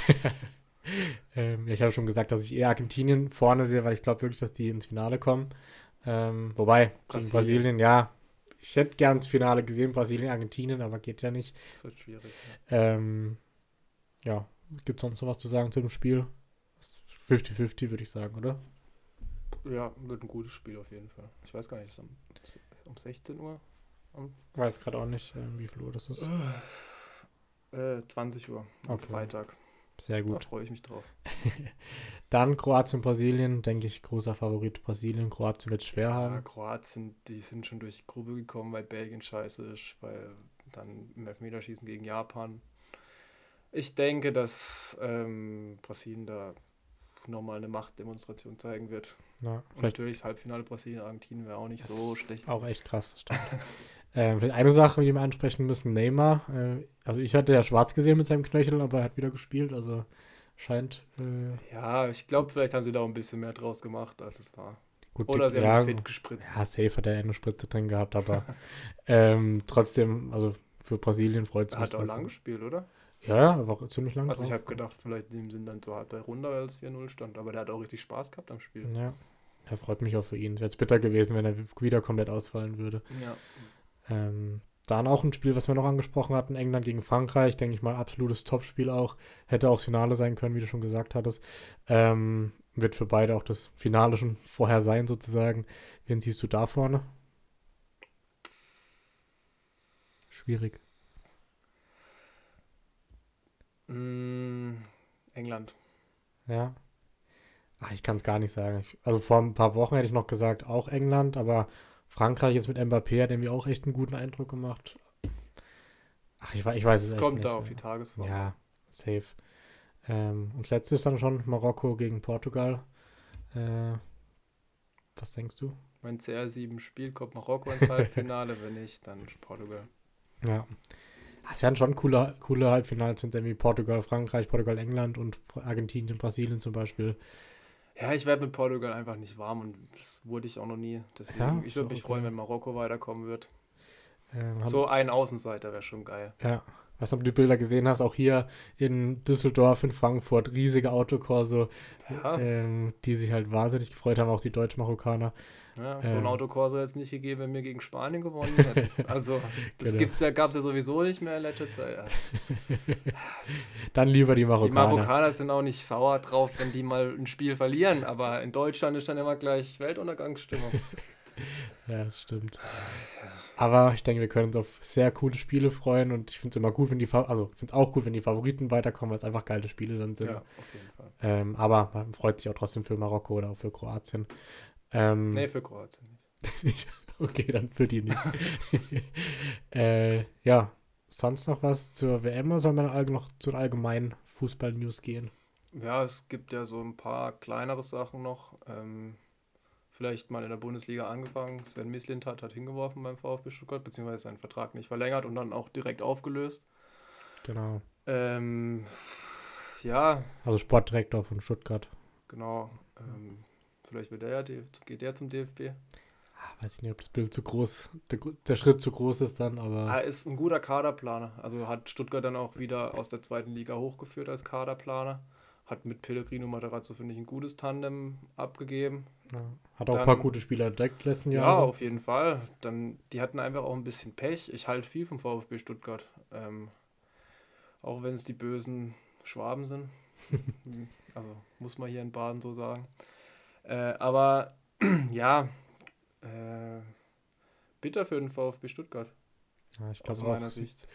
Ähm, ja, ich habe schon gesagt, dass ich eher Argentinien vorne sehe, weil ich glaube wirklich, dass die ins Finale kommen. Ähm, wobei, Brasilien. Brasilien, ja, ich hätte gern das Finale gesehen, Brasilien, Argentinien, aber geht ja nicht. Das wird schwierig. Ja. Ähm, ja, gibt es sonst noch was zu sagen zu dem Spiel? 50-50, würde ich sagen, oder? ja, wird ein gutes Spiel auf jeden Fall. Ich weiß gar nicht, ist um, ist um 16 Uhr? Weiß gerade auch nicht, ähm, wie viel Uhr das ist. Äh, 20 Uhr am Okay. Freitag. Sehr Da gut. freue ich mich drauf. Dann Kroatien, Brasilien, denke ich, großer Favorit Brasilien. Kroatien wird schwer Ja, haben. Kroatien, die sind schon durch die Grube gekommen, weil Belgien scheiße ist, weil dann im Elfmeterschießen gegen Japan. Ich denke, dass ähm, Brasilien da nochmal eine Machtdemonstration zeigen wird. Ja, Und natürlich das Halbfinale Brasilien-Argentinien wäre auch nicht so schlecht. auch echt krass, das stimmt. ähm, vielleicht eine Sache, die wir ansprechen müssen, Neymar. Äh, also ich hatte ja schwarz gesehen mit seinem Knöchel, aber er hat wieder gespielt, also scheint äh, Ja, ich glaube, vielleicht haben sie da auch ein bisschen mehr draus gemacht, als es war. gut. Oder sie ja, haben fit gespritzt. ja, safe hat er eine Spritze drin gehabt, aber ähm, trotzdem, also für Brasilien freut es mich. hat auch lang gespielt, oder? Ja, ja, war ziemlich lang Also ich drauf. habe gedacht, vielleicht nehmen sie ihn dann so hart bei runter, weil es 4-0 stand. Aber der hat auch richtig Spaß gehabt am Spiel. Ja, er freut mich auch für ihn. Wäre es bitter gewesen, wenn er wieder komplett ausfallen würde. Ja. Ähm, dann auch ein Spiel, was wir noch angesprochen hatten, England gegen Frankreich, denke ich mal, absolutes Topspiel auch. Hätte auch das Finale sein können, wie du schon gesagt hattest. Ähm, wird für beide auch das Finale schon vorher sein, sozusagen. Wen siehst du da vorne? schwierig. Mm, England. Ja. Ach, ich kann es gar nicht sagen. Ich, also vor ein paar Wochen hätte ich noch gesagt, auch England, aber Frankreich jetzt mit Mbappé hat irgendwie auch echt einen guten Eindruck gemacht. Ach, ich, ich weiß es, Es echt kommt nicht. da auf die Tagesform. Ja, safe. Ähm, und letztes dann schon Marokko gegen Portugal. Äh, was denkst du? Wenn CR7 spielt, kommt Marokko ins Halbfinale. Wenn nicht, dann Portugal. Ja. Es wären schon coole, coole Halbfinals, wenn es irgendwie Portugal, Frankreich, Portugal, England und Argentinien, Brasilien zum Beispiel. Ja, ich werde mit Portugal einfach nicht warm und das wurde ich auch noch nie. Deswegen, Ja, ich würde mich okay. freuen, wenn Marokko weiterkommen wird. Ähm, So ein Außenseiter wäre schon geil. Ja, weißt du, ob du die Bilder gesehen hast, auch hier in Düsseldorf, in Frankfurt, riesige Autokorso, Ja, ähm, die sich halt wahnsinnig gefreut haben, auch die Deutsch-Marokkaner. Ja so ähm. ein Autokorso hätte es nicht gegeben, wenn wir gegen Spanien gewonnen hätten. Also, das Genau. gibt's ja, gab es ja sowieso nicht mehr in letzter Zeit. Dann lieber die Die Marokkaner. Marokkaner sind auch nicht sauer drauf, wenn die mal ein Spiel verlieren, aber in Deutschland ist dann immer gleich Weltuntergangsstimmung. Ja, das stimmt. Aber ich denke, wir können uns auf sehr coole Spiele freuen und ich finde es immer gut, wenn die, also finde es auch gut, wenn die Favoriten weiterkommen, weil es einfach geile Spiele dann sind. ja, auf jeden Fall. Ähm, aber man freut sich auch trotzdem für Marokko oder auch für Kroatien. Ähm, Nee, für Kroatien nicht. Okay, dann für die nicht. äh, ja, sonst noch was zur WM oder sollen wir allg- noch zu den allgemeinen Fußball-News gehen? Ja, es gibt ja so ein paar kleinere Sachen noch. Ähm, vielleicht mal in der Bundesliga angefangen. Sven Mislintat hat hingeworfen beim VfB Stuttgart, beziehungsweise seinen Vertrag nicht verlängert und dann auch direkt aufgelöst. Genau. Ähm, ja, Also Sportdirektor von Stuttgart. genau. Ähm, vielleicht wird der ja, geht der zum DFB. Ah, weiß ich nicht, ob das Bild zu groß, der, der Schritt zu groß ist dann, aber Er ist ein guter Kaderplaner. Also hat Stuttgart dann auch wieder aus der zweiten Liga hochgeführt als Kaderplaner. Hat mit Pellegrino Materazzo, finde ich, ein gutes Tandem abgegeben. ja, hat auch ein dann- paar gute Spieler entdeckt letzten Ja, Jahre. auf jeden Fall. Dann, die hatten einfach auch ein bisschen Pech. Ich halte viel vom VfB Stuttgart. Ähm, auch wenn es die bösen Schwaben sind. also muss man hier in Baden so sagen. Äh, aber ja, äh, bitter für den VfB Stuttgart, Ja, ich aus glaube meiner auch, Sicht.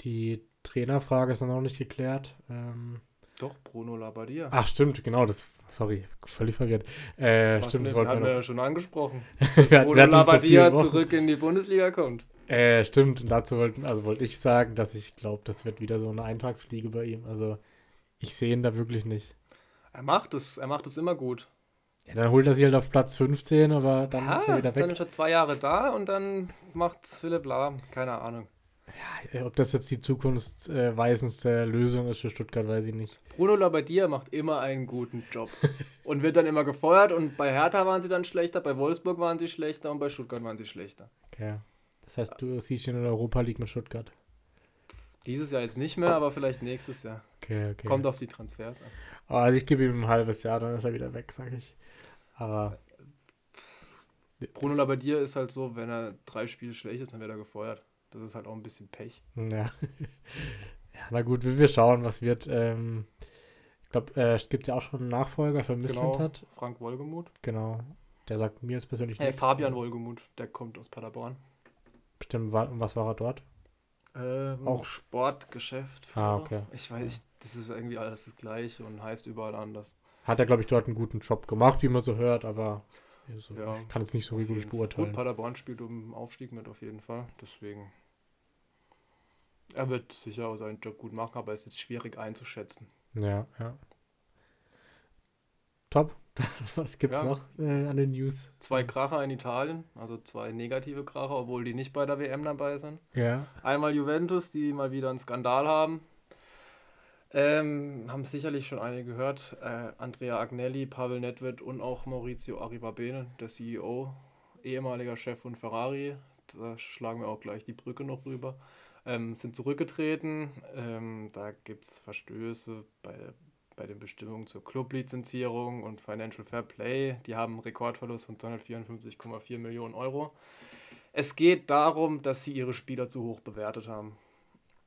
die Trainerfrage ist noch nicht geklärt. Ähm, Doch, Bruno Labbadia. ach, stimmt, genau, das, sorry, völlig verwirrt. Äh, Was stimmt, das wollten haben wir noch. ja schon angesprochen. Wir Bruno Labbadia zurück in die Bundesliga kommt. Äh, stimmt, und dazu wollten, also wollte ich sagen, dass ich glaube, das wird wieder so eine Eintagsfliege bei ihm. Also ich sehe ihn da wirklich nicht. Er macht es, er macht es immer gut. Ja, dann holt er sich halt auf Platz 15, aber dann ist er Ja, wieder dann weg. ist er zwei Jahre da und dann macht's Philipp Lahm. Keine Ahnung. Ja, ob das jetzt die zukunftsweisendste Lösung ist für Stuttgart, weiß ich nicht. Bruno Labbadia macht immer einen guten Job und wird dann immer gefeuert und bei Hertha waren sie dann schlechter, bei Wolfsburg waren sie schlechter und bei Stuttgart waren sie schlechter. Okay. Das heißt, du siehst ihn in der Europa League mit Stuttgart. Dieses Jahr jetzt nicht mehr, aber vielleicht nächstes Jahr. Okay, okay. Kommt auf die Transfers an. Aber also ich gebe ihm ein halbes Jahr, dann ist er wieder weg, sag ich. Aber Bruno Labbadia ist halt so, wenn er drei Spiele schlecht ist, dann wird er gefeuert. Das ist halt auch ein bisschen Pech. Ja. ja, na gut, wir, schauen, was wird. Ähm, ich glaube, äh, es gibt ja auch schon einen Nachfolger für Genau, Misslintat. Frank Wolgemuth. Genau. Der sagt mir jetzt persönlich Äh, nichts. Fabian Wolgemuth, der kommt aus Paderborn. Bestimmt, wa- und was war er dort? Ähm, Auch. Sportgeschäft. Ah, okay. Ich weiß, ich, das ist irgendwie alles das gleiche und heißt überall anders. Hat er, glaube ich, dort einen guten Job gemacht, wie man so hört, aber so, Ja, ich kann es nicht so Fall. beurteilen. Gut, Paderborn spielt um den Aufstieg mit auf jeden Fall. Deswegen. Er wird sicher auch seinen Job gut machen, aber es ist schwierig einzuschätzen. Ja, ja. Top. Was gibt's Ja. noch äh, an den News? Zwei Kracher in Italien, also zwei negative Kracher, obwohl die nicht bei der WM dabei sind. Ja. Einmal Juventus, die mal wieder einen Skandal haben. Ähm, haben sicherlich schon einige gehört. Äh, Andrea Agnelli, Pavel Nedved und auch Maurizio Arrivabene, der CEO, ehemaliger Chef von Ferrari. Da schlagen wir auch gleich die Brücke noch rüber. Ähm, sind zurückgetreten. Ähm, da gibt es Verstöße bei, bei den Bestimmungen zur Clublizenzierung und Financial Fair Play. Die haben einen Rekordverlust von 254,4 Millionen Euro. Es geht darum, dass sie ihre Spieler zu hoch bewertet haben.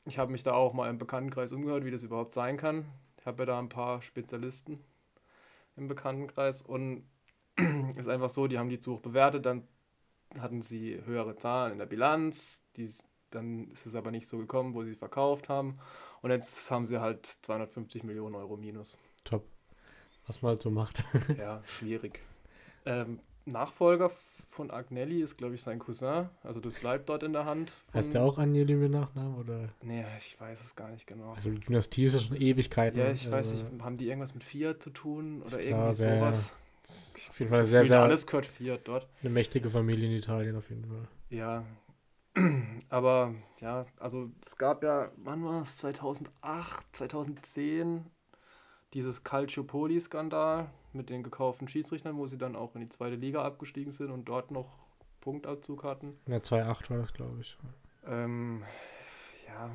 Ich habe mich da auch mal im Bekanntenkreis umgehört, wie das überhaupt sein kann. Ich habe ja da ein paar Spezialisten im Bekanntenkreis und ist einfach so, die haben die zu hoch bewertet, dann hatten sie höhere Zahlen in der Bilanz, die, Dann ist es aber nicht so gekommen, wo sie verkauft haben. Und jetzt haben sie halt 250 Millionen Euro minus. Top. Was man halt so macht. ja, schwierig. Ähm, Nachfolger von Agnelli ist, glaube ich, sein Cousin. Also das bleibt dort in der Hand. Heißt der auch Agnelli mit Nachnamen? Oder? Nee, ich weiß es gar nicht genau. Also die Dynastie ist ja schon Ewigkeiten. Ja, ich also, weiß nicht, haben die irgendwas mit Fiat zu tun oder irgendwie sowas? Auf jeden Fall sehr, sehr. Alles gehört Fiat dort. Eine mächtige Familie in Italien auf jeden Fall. Ja. Aber ja, also es gab ja, wann war es? 2008, 2010 dieses Calciopoli-Skandal mit den gekauften Schiedsrichtern, wo sie dann auch in die zweite Liga abgestiegen sind und dort noch Punktabzug hatten. Ja, 2,8 war das, glaube ich. Ähm, ja.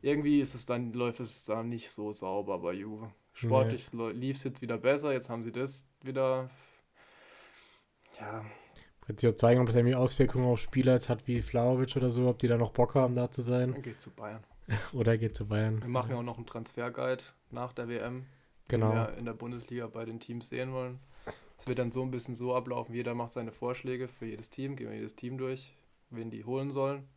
Irgendwie ist es dann, läuft es da nicht so sauber bei Juve. Sportlich nee. lief es jetzt wieder besser, jetzt haben sie das wieder. Ja. Wird sich auch zeigen, ob es irgendwie Auswirkungen auf Spieler jetzt hat wie Flauwitsch oder so, ob die da noch Bock haben, da zu sein. Geht zu Bayern. oder geht zu Bayern. Wir machen ja auch noch einen Transferguide nach der WM genau. den wir in der Bundesliga bei den Teams sehen wollen. Es wird dann so ein bisschen so ablaufen, jeder macht seine Vorschläge für jedes Team, gehen wir jedes Team durch, wen die holen sollen.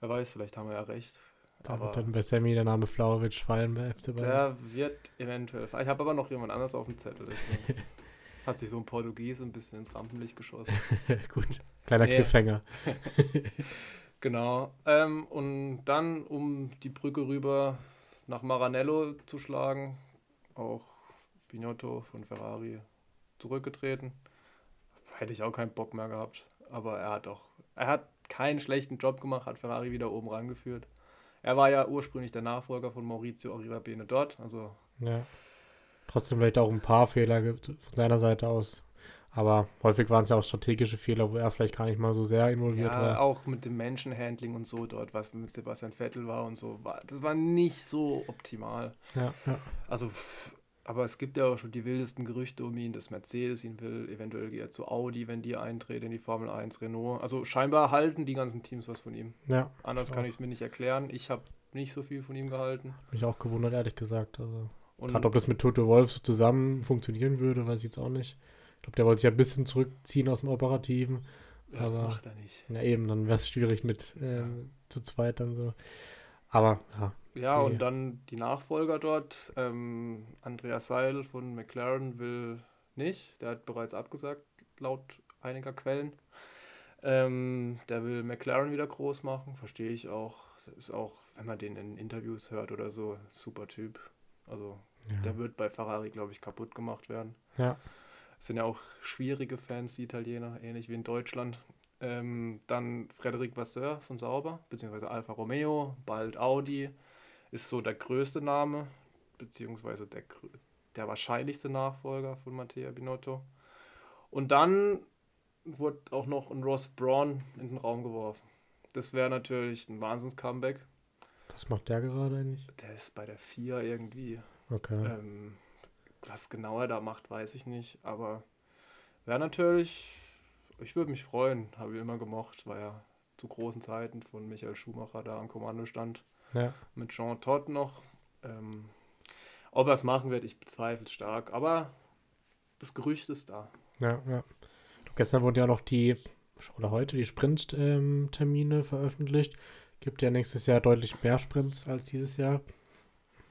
Wer weiß, vielleicht haben wir ja recht. Da aber wird dann bei Sammy der Name Flauwitsch fallen bei FC Bayern. Der wird eventuell fallen. Ich habe aber noch jemand anders auf dem Zettel. Deswegen hat sich so ein Portugies ein bisschen ins Rampenlicht geschossen. Gut, kleiner nee. Cliffhanger. genau. Ähm, und dann, um die Brücke rüber nach Maranello zu schlagen, auch Pinotto von Ferrari zurückgetreten. Hätte ich auch keinen Bock mehr gehabt. Aber er hat auch, er hat keinen schlechten Job gemacht, hat Ferrari wieder oben rangeführt. Er war ja ursprünglich der Nachfolger von Maurizio Arrivabene dort. Also ja. Trotzdem vielleicht auch ein paar Fehler gibt von seiner Seite aus. Aber häufig waren es ja auch strategische Fehler, wo er vielleicht gar nicht mal so sehr involviert ja, war. Auch mit dem Menschenhandling und so dort, was mit Sebastian Vettel war und so. Das war nicht so optimal. Ja, ja. Also, aber es gibt ja auch schon die wildesten Gerüchte um ihn, dass Mercedes ihn will. Eventuell geht er zu Audi, wenn die eintreten in die Formel 1, Renault. Also scheinbar halten die ganzen Teams was von ihm. Ja. Anders kann ich es mir nicht erklären. Ich habe nicht so viel von ihm gehalten. Mich auch gewundert, ehrlich gesagt. Also. Gerade ob das mit Toto Wolf so zusammen funktionieren würde, weiß ich jetzt auch nicht glaube, der wollte sich ja ein bisschen zurückziehen aus dem Operativen. Ja, aber, das macht er nicht. Ja, eben, dann wäre es schwierig mit äh, ja. zu zweit dann so. Aber ja. Ja, die, und dann die Nachfolger dort. Ähm, Andreas Seil von McLaren will nicht. Der hat bereits abgesagt, laut einiger Quellen. Ähm, der will McLaren wieder groß machen, verstehe ich auch. Ist auch, wenn man den in Interviews hört oder so, super Typ. Also ja. der wird bei Ferrari, glaube ich, kaputt gemacht werden. Ja. Sind ja auch schwierige Fans, die Italiener, ähnlich wie in Deutschland. Ähm, dann Frederic Vasseur von Sauber, beziehungsweise Alfa Romeo, bald Audi, ist so der größte Name, beziehungsweise der, der wahrscheinlichste Nachfolger von Matteo Binotto. Und dann wurde auch noch ein Ross Braun in den Raum geworfen. Das wäre natürlich ein Wahnsinns-Comeback. Was macht der gerade eigentlich? Der ist bei der 4 irgendwie. Okay. Ähm, was genau er da macht, weiß ich nicht. Aber wäre natürlich, ich würde mich freuen, habe ich immer gemocht, weil er zu großen Zeiten von Michael Schumacher da am Kommando stand. Ja. Mit Jean Todt noch. Ähm, ob er es machen wird, ich bezweifle es stark. Aber das Gerücht ist da. Ja, ja. Gestern wurden ja noch die, oder heute, die Sprint-Termine ähm, veröffentlicht. Gibt ja nächstes Jahr deutlich mehr Sprints als dieses Jahr.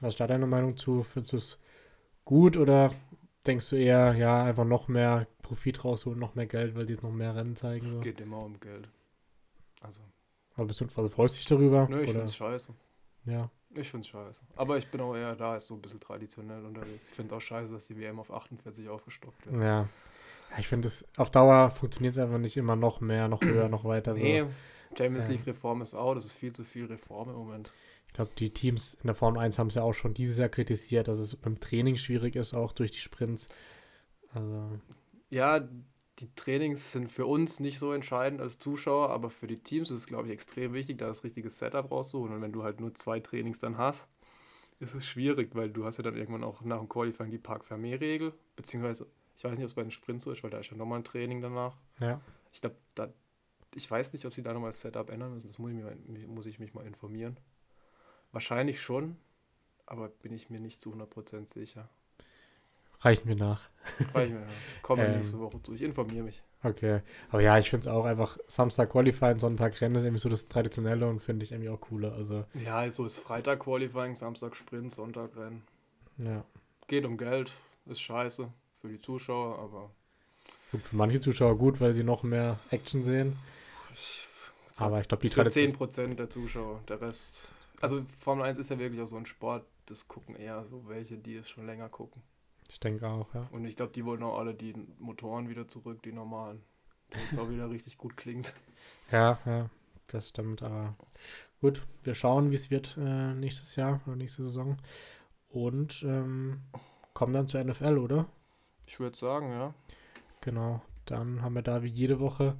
Was ist da deine Meinung zu? Findest du es gut oder denkst du eher, ja, einfach noch mehr Profit rausholen, noch mehr Geld, weil die es noch mehr Rennen zeigen? So? Es geht immer um Geld. Also. Aber bist du, also freust dich darüber? Nö, ich finde es scheiße. Ja. Ich finde es scheiße. Aber ich bin auch eher da, ist so ein bisschen traditionell unterwegs. Ich finde auch scheiße, dass die WM auf 48 aufgestockt wird. Ja. ja ich finde es, auf Dauer funktioniert es einfach nicht immer noch mehr, noch höher, noch weiter. Nee, so. Champions League Reform ist auch, das ist viel zu viel Reform im Moment. Ich glaube, die Teams in der Formel 1 haben es ja auch schon dieses Jahr kritisiert, dass es beim Training schwierig ist, auch durch die Sprints. Also. Ja, die Trainings sind für uns nicht so entscheidend als Zuschauer, aber für die Teams ist es, glaube ich, extrem wichtig, da das richtige Setup rauszuholen. Und wenn du halt nur zwei Trainings dann hast, ist es schwierig, weil du hast ja dann irgendwann auch nach dem Qualifying die Park-Fermé-Regel, beziehungsweise, ich weiß nicht, ob es bei den Sprints so ist, weil da ist ja nochmal ein Training danach. Ja. Ich glaube, da, ich weiß nicht, ob sie da nochmal das Setup ändern müssen, das muss ich, mir, muss ich mich mal informieren. Wahrscheinlich schon, aber bin ich mir nicht zu 100% sicher. Reichen wir nach. Reichen wir nach. Komme ähm, nächste Woche zu. Ich informiere mich. Okay. Aber ja, ich finde es auch einfach Samstag Qualifying, Sonntag Rennen ist irgendwie so das Traditionelle und finde ich irgendwie auch cooler. Also, Ja, so ist Freitag Qualifying, Samstag Sprint, Sonntag Rennen. ja. Geht um Geld, ist scheiße für die Zuschauer, aber Gut, für manche Zuschauer gut, weil sie noch mehr Action sehen. ich, Aber ich glaube, die für Tradition. 10% der Zuschauer, der Rest. Also Formel 1 ist ja wirklich auch so ein Sport, das gucken eher so welche, die es schon länger gucken. Ich denke auch, ja. Und ich glaube, die wollen auch alle die Motoren wieder zurück, die normalen. Dass es auch wieder richtig gut klingt. Ja, ja, das stimmt. Aber gut, wir schauen, wie es wird äh, nächstes Jahr oder nächste Saison. Und ähm, kommen dann zur NFL, oder? Ich würde sagen, ja. Genau. Dann haben wir da wie jede Woche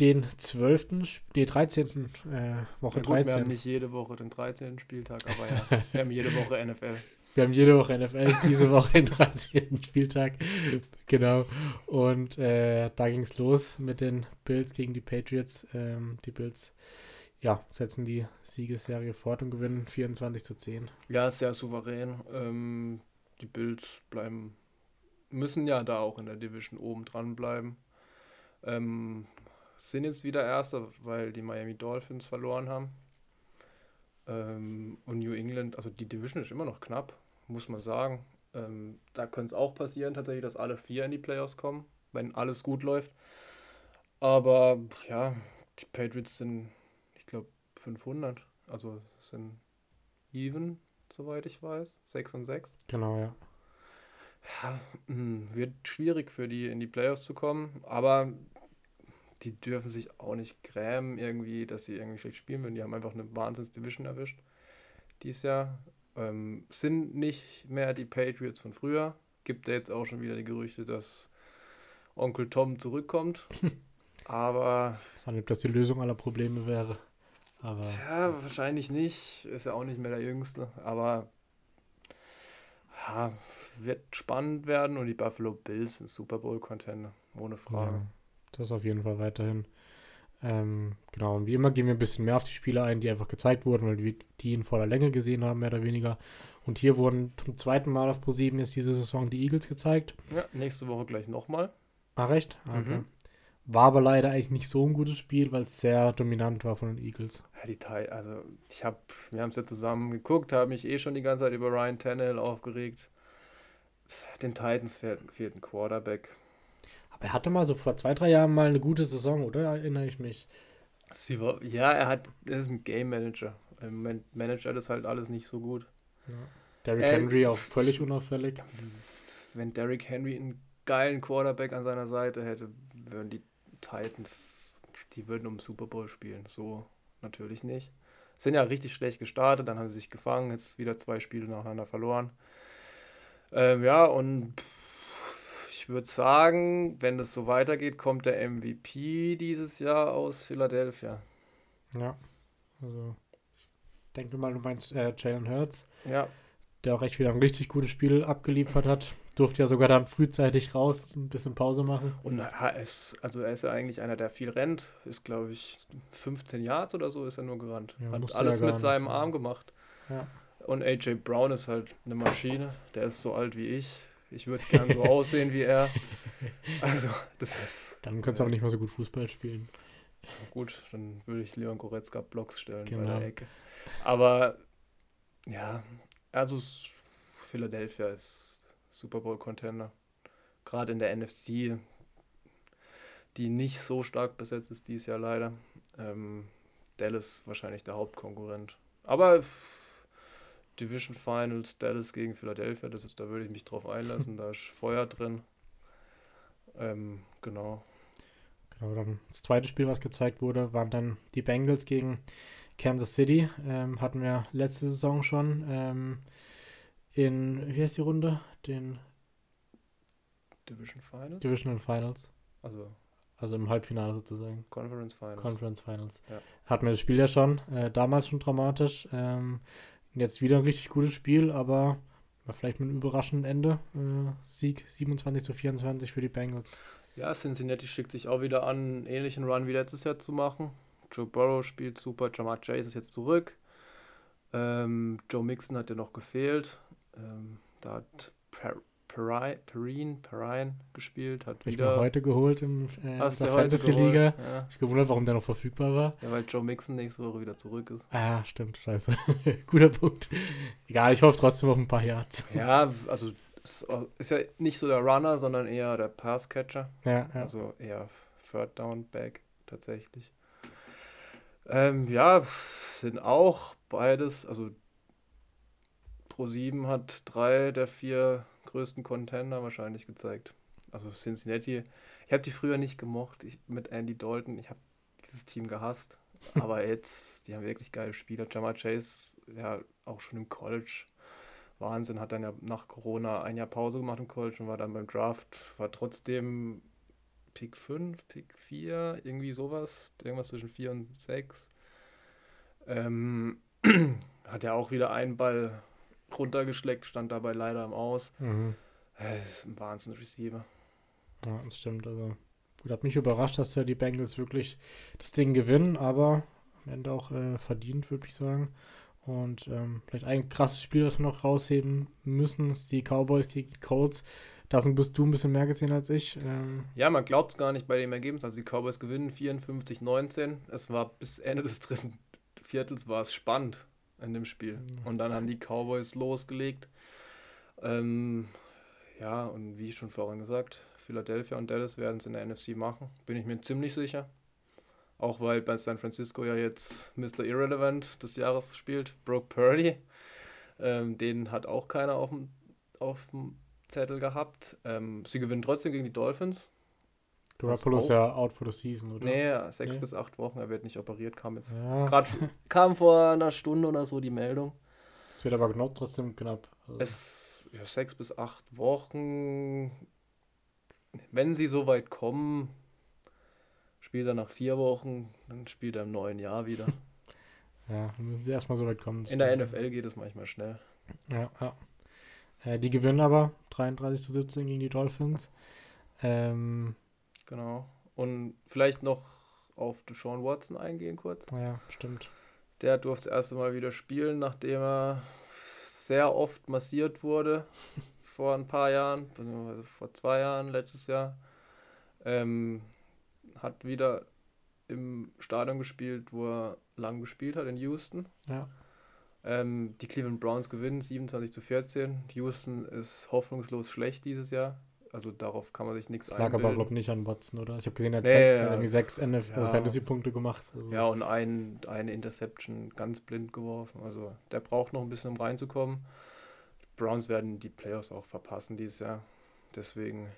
den 12., Sp- nee, 13. Äh, Woche Ja, gut, wir 13. haben nicht jede Woche den 13. Spieltag, aber ja, wir haben jede Woche NFL. Wir haben jede Woche NFL, diese Woche den 13. Spieltag. Genau. Und äh, da ging es los mit den Bills gegen die Patriots. Ähm, die Bills ja, setzen die Siegesserie fort und gewinnen 24 zu 10. Ja, sehr souverän. Ähm, die Bills bleiben, müssen ja da auch in der Division oben dran bleiben. Ähm, sind jetzt wieder Erster, weil die Miami Dolphins verloren haben. Ähm, und New England, also die Division ist immer noch knapp, muss man sagen. Ähm, da könnte es auch passieren, tatsächlich, dass alle vier in die Playoffs kommen, wenn alles gut läuft. Aber ja, die Patriots sind, ich glaube, 500. Also sind even, soweit ich weiß. 6 und 6. Genau, ja. Ja, mh, wird schwierig für die in die Playoffs zu kommen, aber die dürfen sich auch nicht grämen irgendwie, dass sie irgendwie schlecht spielen würden. Die haben einfach eine Wahnsinns-Division erwischt dieses Jahr. Ähm, sind nicht mehr die Patriots von früher. Gibt ja jetzt auch schon wieder die Gerüchte, dass Onkel Tom zurückkommt. aber Ich weiß nicht, ob das die Lösung aller Probleme wäre. Aber Tja, wahrscheinlich nicht. Ist ja auch nicht mehr der Jüngste. Aber ja, wird spannend werden und die Buffalo Bills sind Super Bowl-Contender. Ohne Frage. ja, das auf jeden Fall weiterhin. Ähm, genau, und wie immer gehen wir ein bisschen mehr auf die Spieler ein, die einfach gezeigt wurden, weil wir die in voller Länge gesehen haben, mehr oder weniger. Und hier wurden zum zweiten Mal auf Pro7 jetzt diese Saison die Eagles gezeigt. Ja, nächste Woche gleich nochmal. Ah, recht? Ah, okay. Mhm. War aber leider eigentlich nicht so ein gutes Spiel, weil es sehr dominant war von den Eagles. Ja, die Teil, also ich habe, wir haben es ja zusammen geguckt, habe mich eh schon die ganze Zeit über Ryan Tannehill aufgeregt. Den Titans fehlt, fehlt ein Quarterback. Aber er hatte mal so vor zwei, drei Jahren mal eine gute Saison, oder? Erinnere ich mich. Sie war, ja, er hat, er ist ein Game Manager. Im Moment managt er das halt alles nicht so gut. Derrick Äh, Henry auch völlig unauffällig. Wenn Derrick Henry einen geilen Quarterback an seiner Seite hätte, würden die Titans, die würden um den Super Bowl spielen. So natürlich nicht. Sind ja richtig schlecht gestartet, dann haben sie sich gefangen, jetzt wieder zwei Spiele nacheinander verloren. Ähm, ja, und ich würde sagen, wenn das so weitergeht, kommt der MVP dieses Jahr aus Philadelphia. Ja. Also, ich denke mal, du meinst äh, Jalen Hurts, Ja, der auch echt wieder ein richtig gutes Spiel abgeliefert hat. Durfte ja sogar dann frühzeitig raus, ein bisschen Pause machen. Und er ist, also er ist ja eigentlich einer, der viel rennt. Ist, glaube ich, 15 Yards oder so ist er nur gerannt. Ja, Hat alles ja mit seinem nicht, Arm gemacht. Ja. Und AJ Brown ist halt eine Maschine. Der ist so alt wie ich. Ich würde gern so aussehen wie er. Also, das ist Dann kannst du aber nicht mehr so gut Fußball spielen. gut. Dann würde ich Leon Goretzka Blocks stellen bei Genau. der Ecke. Aber ja, also Philadelphia ist Super Bowl Contender. Gerade in der NFC, die nicht so stark besetzt ist dieses Jahr leider. Ähm, Dallas wahrscheinlich der Hauptkonkurrent. Aber Division Finals, Dallas gegen Philadelphia, das ist, da würde ich mich drauf einlassen. da ist Feuer drin. Ähm, genau. Genau, dann das zweite Spiel, was gezeigt wurde, waren dann die Bengals gegen Kansas City. Ähm, hatten wir letzte Saison schon ähm, in, wie heißt die Runde? Den Division Finals? Divisional Finals. Also Also im Halbfinale sozusagen. Conference Finals. Conference Finals. Ja. Hatten wir das Spiel ja schon, äh, damals schon dramatisch. Ähm, jetzt wieder ein richtig gutes Spiel, aber vielleicht mit einem überraschenden Ende. Äh, Sieg 27 zu 24 für die Bengals. Ja, Cincinnati schickt sich auch wieder an, einen ähnlichen Run wie letztes Jahr zu machen. Joe Burrow spielt super, Jamar Chase ist jetzt zurück. Ähm, Joe Mixon hat ja noch gefehlt. Ähm, da hat Par Perrine, Perrine, Perrine gespielt, hat Hab ich wieder. mir heute geholt im äh, Hast der Fantasy-Liga. Ja. Ich gewundert, warum der noch verfügbar war. ja, weil Joe Mixon nächste Woche wieder zurück ist. Ah, stimmt, scheiße. Guter Punkt. Egal, ich hoffe trotzdem auf ein paar Yards. Ja, also ist, ist ja nicht so der Runner, sondern eher der Passcatcher. Ja, ja. Also eher Third Down Back tatsächlich. Ähm, ja, sind auch beides, also Pro7 hat drei der vier größten Contender wahrscheinlich gezeigt. Also Cincinnati, ich habe die früher nicht gemocht, ich, mit Andy Dalton, ich habe dieses Team gehasst. Aber jetzt, die haben wirklich geile Spieler. Jamar Chase, ja, auch schon im College. Wahnsinn, hat dann ja nach Corona ein Jahr Pause gemacht im College und war dann beim Draft, war trotzdem Pick 5, Pick 4, irgendwie sowas, irgendwas zwischen 4 und 6. Ähm, hat ja auch wieder einen Ball runtergeschleckt, stand dabei leider im Aus. Mhm. Äh, Das ist ein Wahnsinn-Receiver. Ja, das stimmt. Also, gut, hat mich überrascht, dass ja die Bengals wirklich das Ding gewinnen, aber am Ende auch äh, verdient, würde ich sagen. Und ähm, vielleicht ein krasses Spiel, das wir noch rausheben müssen, ist die Cowboys gegen die Colts. Da bist du ein bisschen mehr gesehen als ich. Ähm, Ja, man glaubt es gar nicht bei dem Ergebnis. Also die Cowboys gewinnen 54-19. Es war bis Ende des dritten Viertels war es spannend in dem Spiel. Und dann haben die Cowboys losgelegt. Ähm, ja, und wie schon vorhin gesagt, Philadelphia und Dallas werden es in der NFC machen. Bin ich mir ziemlich sicher. Auch weil bei San Francisco ja jetzt Mr. Irrelevant des Jahres spielt, Broke Purdy. Ähm, den hat auch keiner auf dem, Zettel gehabt. Ähm, sie gewinnen trotzdem gegen die Dolphins. Garoppolo ist ja out for the season, oder? Nee, sechs Nee. bis acht Wochen. Er wird nicht operiert. Kam jetzt Ja, gerade kam vor einer Stunde oder so die Meldung. es wird aber genau trotzdem knapp. Also, Es ja, sechs bis acht Wochen. Wenn sie so weit kommen, spielt er nach vier Wochen, dann spielt er im neuen Jahr wieder. ja, dann müssen sie erstmal so weit kommen. In der. NFL geht es manchmal schnell. Ja, ja. Äh, die gewinnen aber 33 zu 17 gegen die Dolphins. Ähm, Genau. Und vielleicht noch auf Deshaun Watson eingehen kurz. naja, stimmt. Der durfte das erste Mal wieder spielen, nachdem er sehr oft massiert wurde vor ein paar Jahren, beziehungsweise vor zwei Jahren, letztes Jahr. Ähm, hat wieder im Stadion gespielt, wo er lang gespielt hat, in Houston. Ja. Ähm, die Cleveland Browns gewinnen 27 zu 14. Houston ist hoffnungslos schlecht dieses Jahr. Also darauf kann man sich nichts Das lag aber, einbilden. glaube ich, nicht an Watson, oder? Ich habe gesehen, er hat Nee, ja, irgendwie sechs also ja. Fantasy-Punkte gemacht. Also, Ja, und ein, eine Interception ganz blind geworfen. Also der braucht noch ein bisschen, um reinzukommen. Die Browns werden die Playoffs auch verpassen dieses Jahr. Deswegen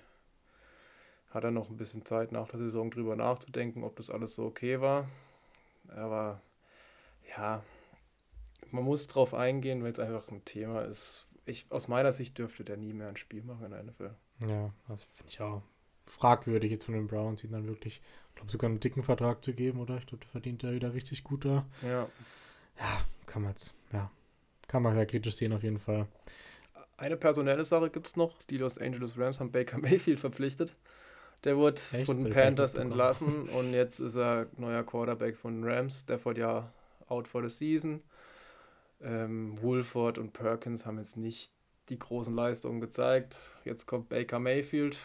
hat er noch ein bisschen Zeit nach der Saison drüber nachzudenken, ob das alles so okay war. Aber ja, man muss drauf eingehen, wenn es einfach ein Thema ist. Ich, aus meiner Sicht dürfte der nie mehr ein Spiel machen in der NFL. Ja das finde ich auch fragwürdig jetzt von den Browns, ihn dann wirklich, ich glaube, sogar einen dicken Vertrag zu geben, oder? Ich glaube, der verdient er wieder richtig gut da. Ja. Ja, kann man jetzt, ja, kann man ja kritisch sehen auf jeden Fall. Eine personelle Sache gibt es noch. Die Los Angeles Rams haben Baker Mayfield verpflichtet. Der wurde Echt? von den Panthers entlassen und jetzt ist er neuer Quarterback von den Rams. Stafford ja out for the season. Ähm, Wolford und Perkins haben jetzt nicht die großen Leistungen gezeigt. Jetzt kommt Baker Mayfield.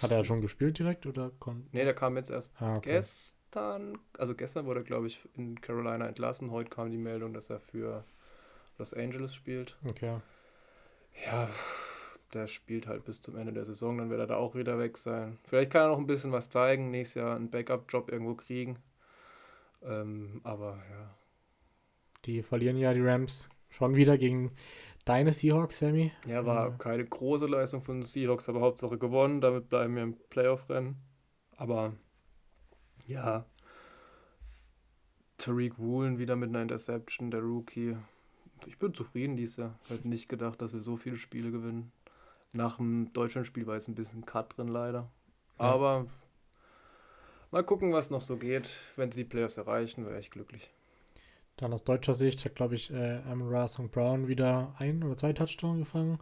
Hat er schon gespielt direkt oder kommt? Nee, der kam jetzt erst Ah, okay. gestern. Also gestern wurde er, glaube ich, in Carolina entlassen. Heute kam die Meldung, dass er für Los Angeles spielt. Okay. Ja, der spielt halt bis zum Ende der Saison, dann wird er da auch wieder weg sein. Vielleicht kann er noch ein bisschen was zeigen, nächstes Jahr einen Backup-Job irgendwo kriegen. Ähm, aber ja. Die verlieren ja die Rams schon wieder gegen deine Seahawks, Sammy. Ja, war Ja. keine große Leistung von den Seahawks, aber Hauptsache gewonnen, damit bleiben wir im Playoff-Rennen. Aber ja, Tariq Woolen wieder mit einer Interception, der Rookie. Ich bin zufrieden dieses Jahr. Ich hätte nicht gedacht, dass wir so viele Spiele gewinnen. Nach dem Deutschlandspiel war jetzt ein bisschen Cut drin, leider. Ja. Aber mal gucken, was noch so geht. Wenn sie die Playoffs erreichen, wäre ich glücklich. Dann aus deutscher Sicht hat, glaube ich, äh, Amara St. Brown wieder ein oder zwei Touchdowns gefangen.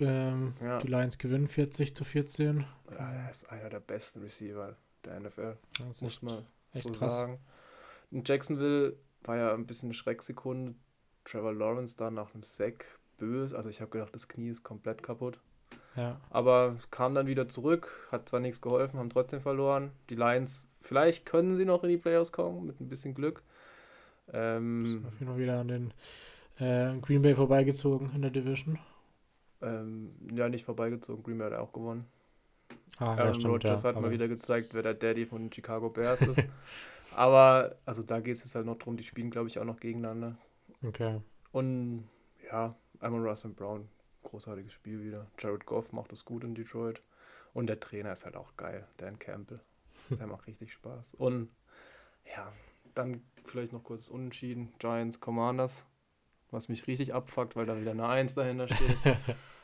Ähm, Ja. Die Lions gewinnen 40 zu 14. Ja, er ist einer der besten Receiver der NFL. Das muss man echt so krass. sagen. In Jacksonville war ja ein bisschen eine Schrecksekunde. Trevor Lawrence da nach einem Sack böse. Also ich habe gedacht, das Knie ist komplett kaputt. Ja. Aber kam dann wieder zurück, hat zwar nichts geholfen, haben trotzdem verloren. Die Lions, vielleicht können sie noch in die Playoffs kommen, mit ein bisschen Glück. Ähm, Sind auf jeden Fall wieder an den äh, Green Bay vorbeigezogen in der Division. ähm, ja, nicht vorbeigezogen. Green Bay hat auch gewonnen. Ah, Aaron Rodgers ja, hat mal wieder gezeigt, wer der Daddy von den Chicago Bears ist. Aber, also da geht es jetzt halt noch drum, die spielen, glaube ich, auch noch gegeneinander. Okay. Und ja, Amon Russ und Brown, großartiges Spiel wieder. Jared Goff macht es gut in Detroit. Und der Trainer ist halt auch geil, Dan Campbell. Der macht richtig Spaß. Und ja, dann vielleicht noch kurz Unentschieden. Giants, Commanders. Was mich richtig abfuckt, weil da wieder eine 1 dahinter steht.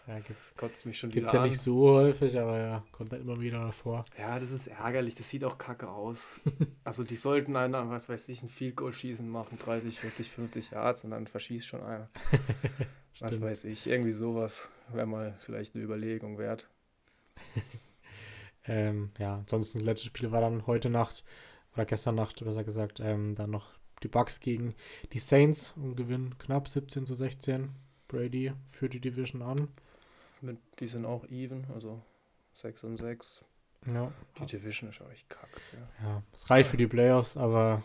Ja, Das kotzt mich schon es wieder ja an. nicht so häufig, aber ja, kommt halt immer wieder vor. Ja, das ist ärgerlich. Das sieht auch kacke aus. Also die sollten einen, was weiß ich, ein Field Goal schießen machen, 30, 40, 50 Yards und dann verschießt schon einer. was weiß ich, irgendwie sowas wäre mal vielleicht eine Überlegung wert. Ähm, ja, ansonsten das letzte Spiel war dann heute Nacht oder gestern Nacht, besser gesagt, ähm, dann noch die Bucks gegen die Saints und gewinnen knapp 17 zu 16. Brady führt die Division an. Mit, die sind auch even, also 6 und 6. Ja, Die Division ist auch echt kacke. Ja. ja es reicht für die Playoffs, aber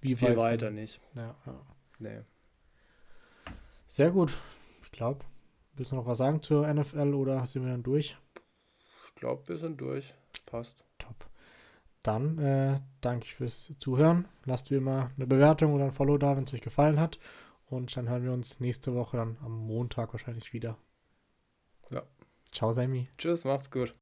wie Viel weit weiter nicht. Ja, ja. Nee. Sehr gut. Ich glaube, willst du noch was sagen zur NFL oder sind wir dann durch? Ich glaube, wir sind durch. Passt. Dann äh, danke ich fürs Zuhören. Lasst wie immer eine Bewertung oder ein Follow da, wenn es euch gefallen hat. Und dann hören wir uns nächste Woche dann am Montag wahrscheinlich wieder. Ja. Ciao, Sammy. Tschüss, macht's gut.